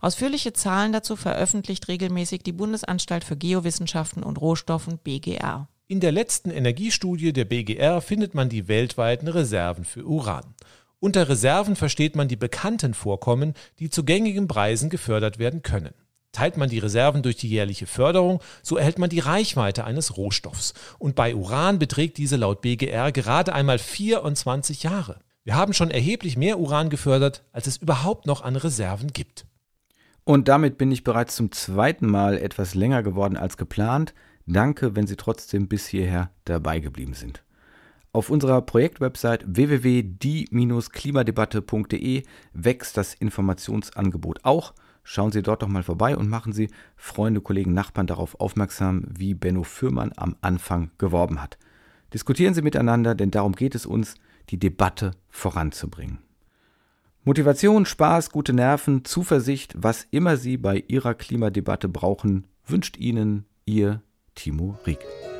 Speaker 8: Ausführliche Zahlen dazu veröffentlicht regelmäßig die Bundesanstalt für Geowissenschaften und Rohstoffen BGR.
Speaker 9: In der letzten Energiestudie der BGR findet man die weltweiten Reserven für Uran. Unter Reserven versteht man die bekannten Vorkommen, die zu gängigen Preisen gefördert werden können. Teilt man die Reserven durch die jährliche Förderung, so erhält man die Reichweite eines Rohstoffs. Und bei Uran beträgt diese laut BGR gerade einmal 24 Jahre. Wir haben schon erheblich mehr Uran gefördert, als es überhaupt noch an Reserven gibt.
Speaker 2: Und damit bin ich bereits zum zweiten Mal etwas länger geworden als geplant. Danke, wenn Sie trotzdem bis hierher dabei geblieben sind. Auf unserer Projektwebsite www.die-klimadebatte.de wächst das Informationsangebot auch. Schauen Sie dort doch mal vorbei und machen Sie Freunde, Kollegen, Nachbarn darauf aufmerksam, wie Benno Fürmann am Anfang geworben hat. Diskutieren Sie miteinander, denn darum geht es uns, die Debatte voranzubringen. Motivation, Spaß, gute Nerven, Zuversicht, was immer Sie bei Ihrer Klimadebatte brauchen, wünscht Ihnen Ihr Timo Rieck.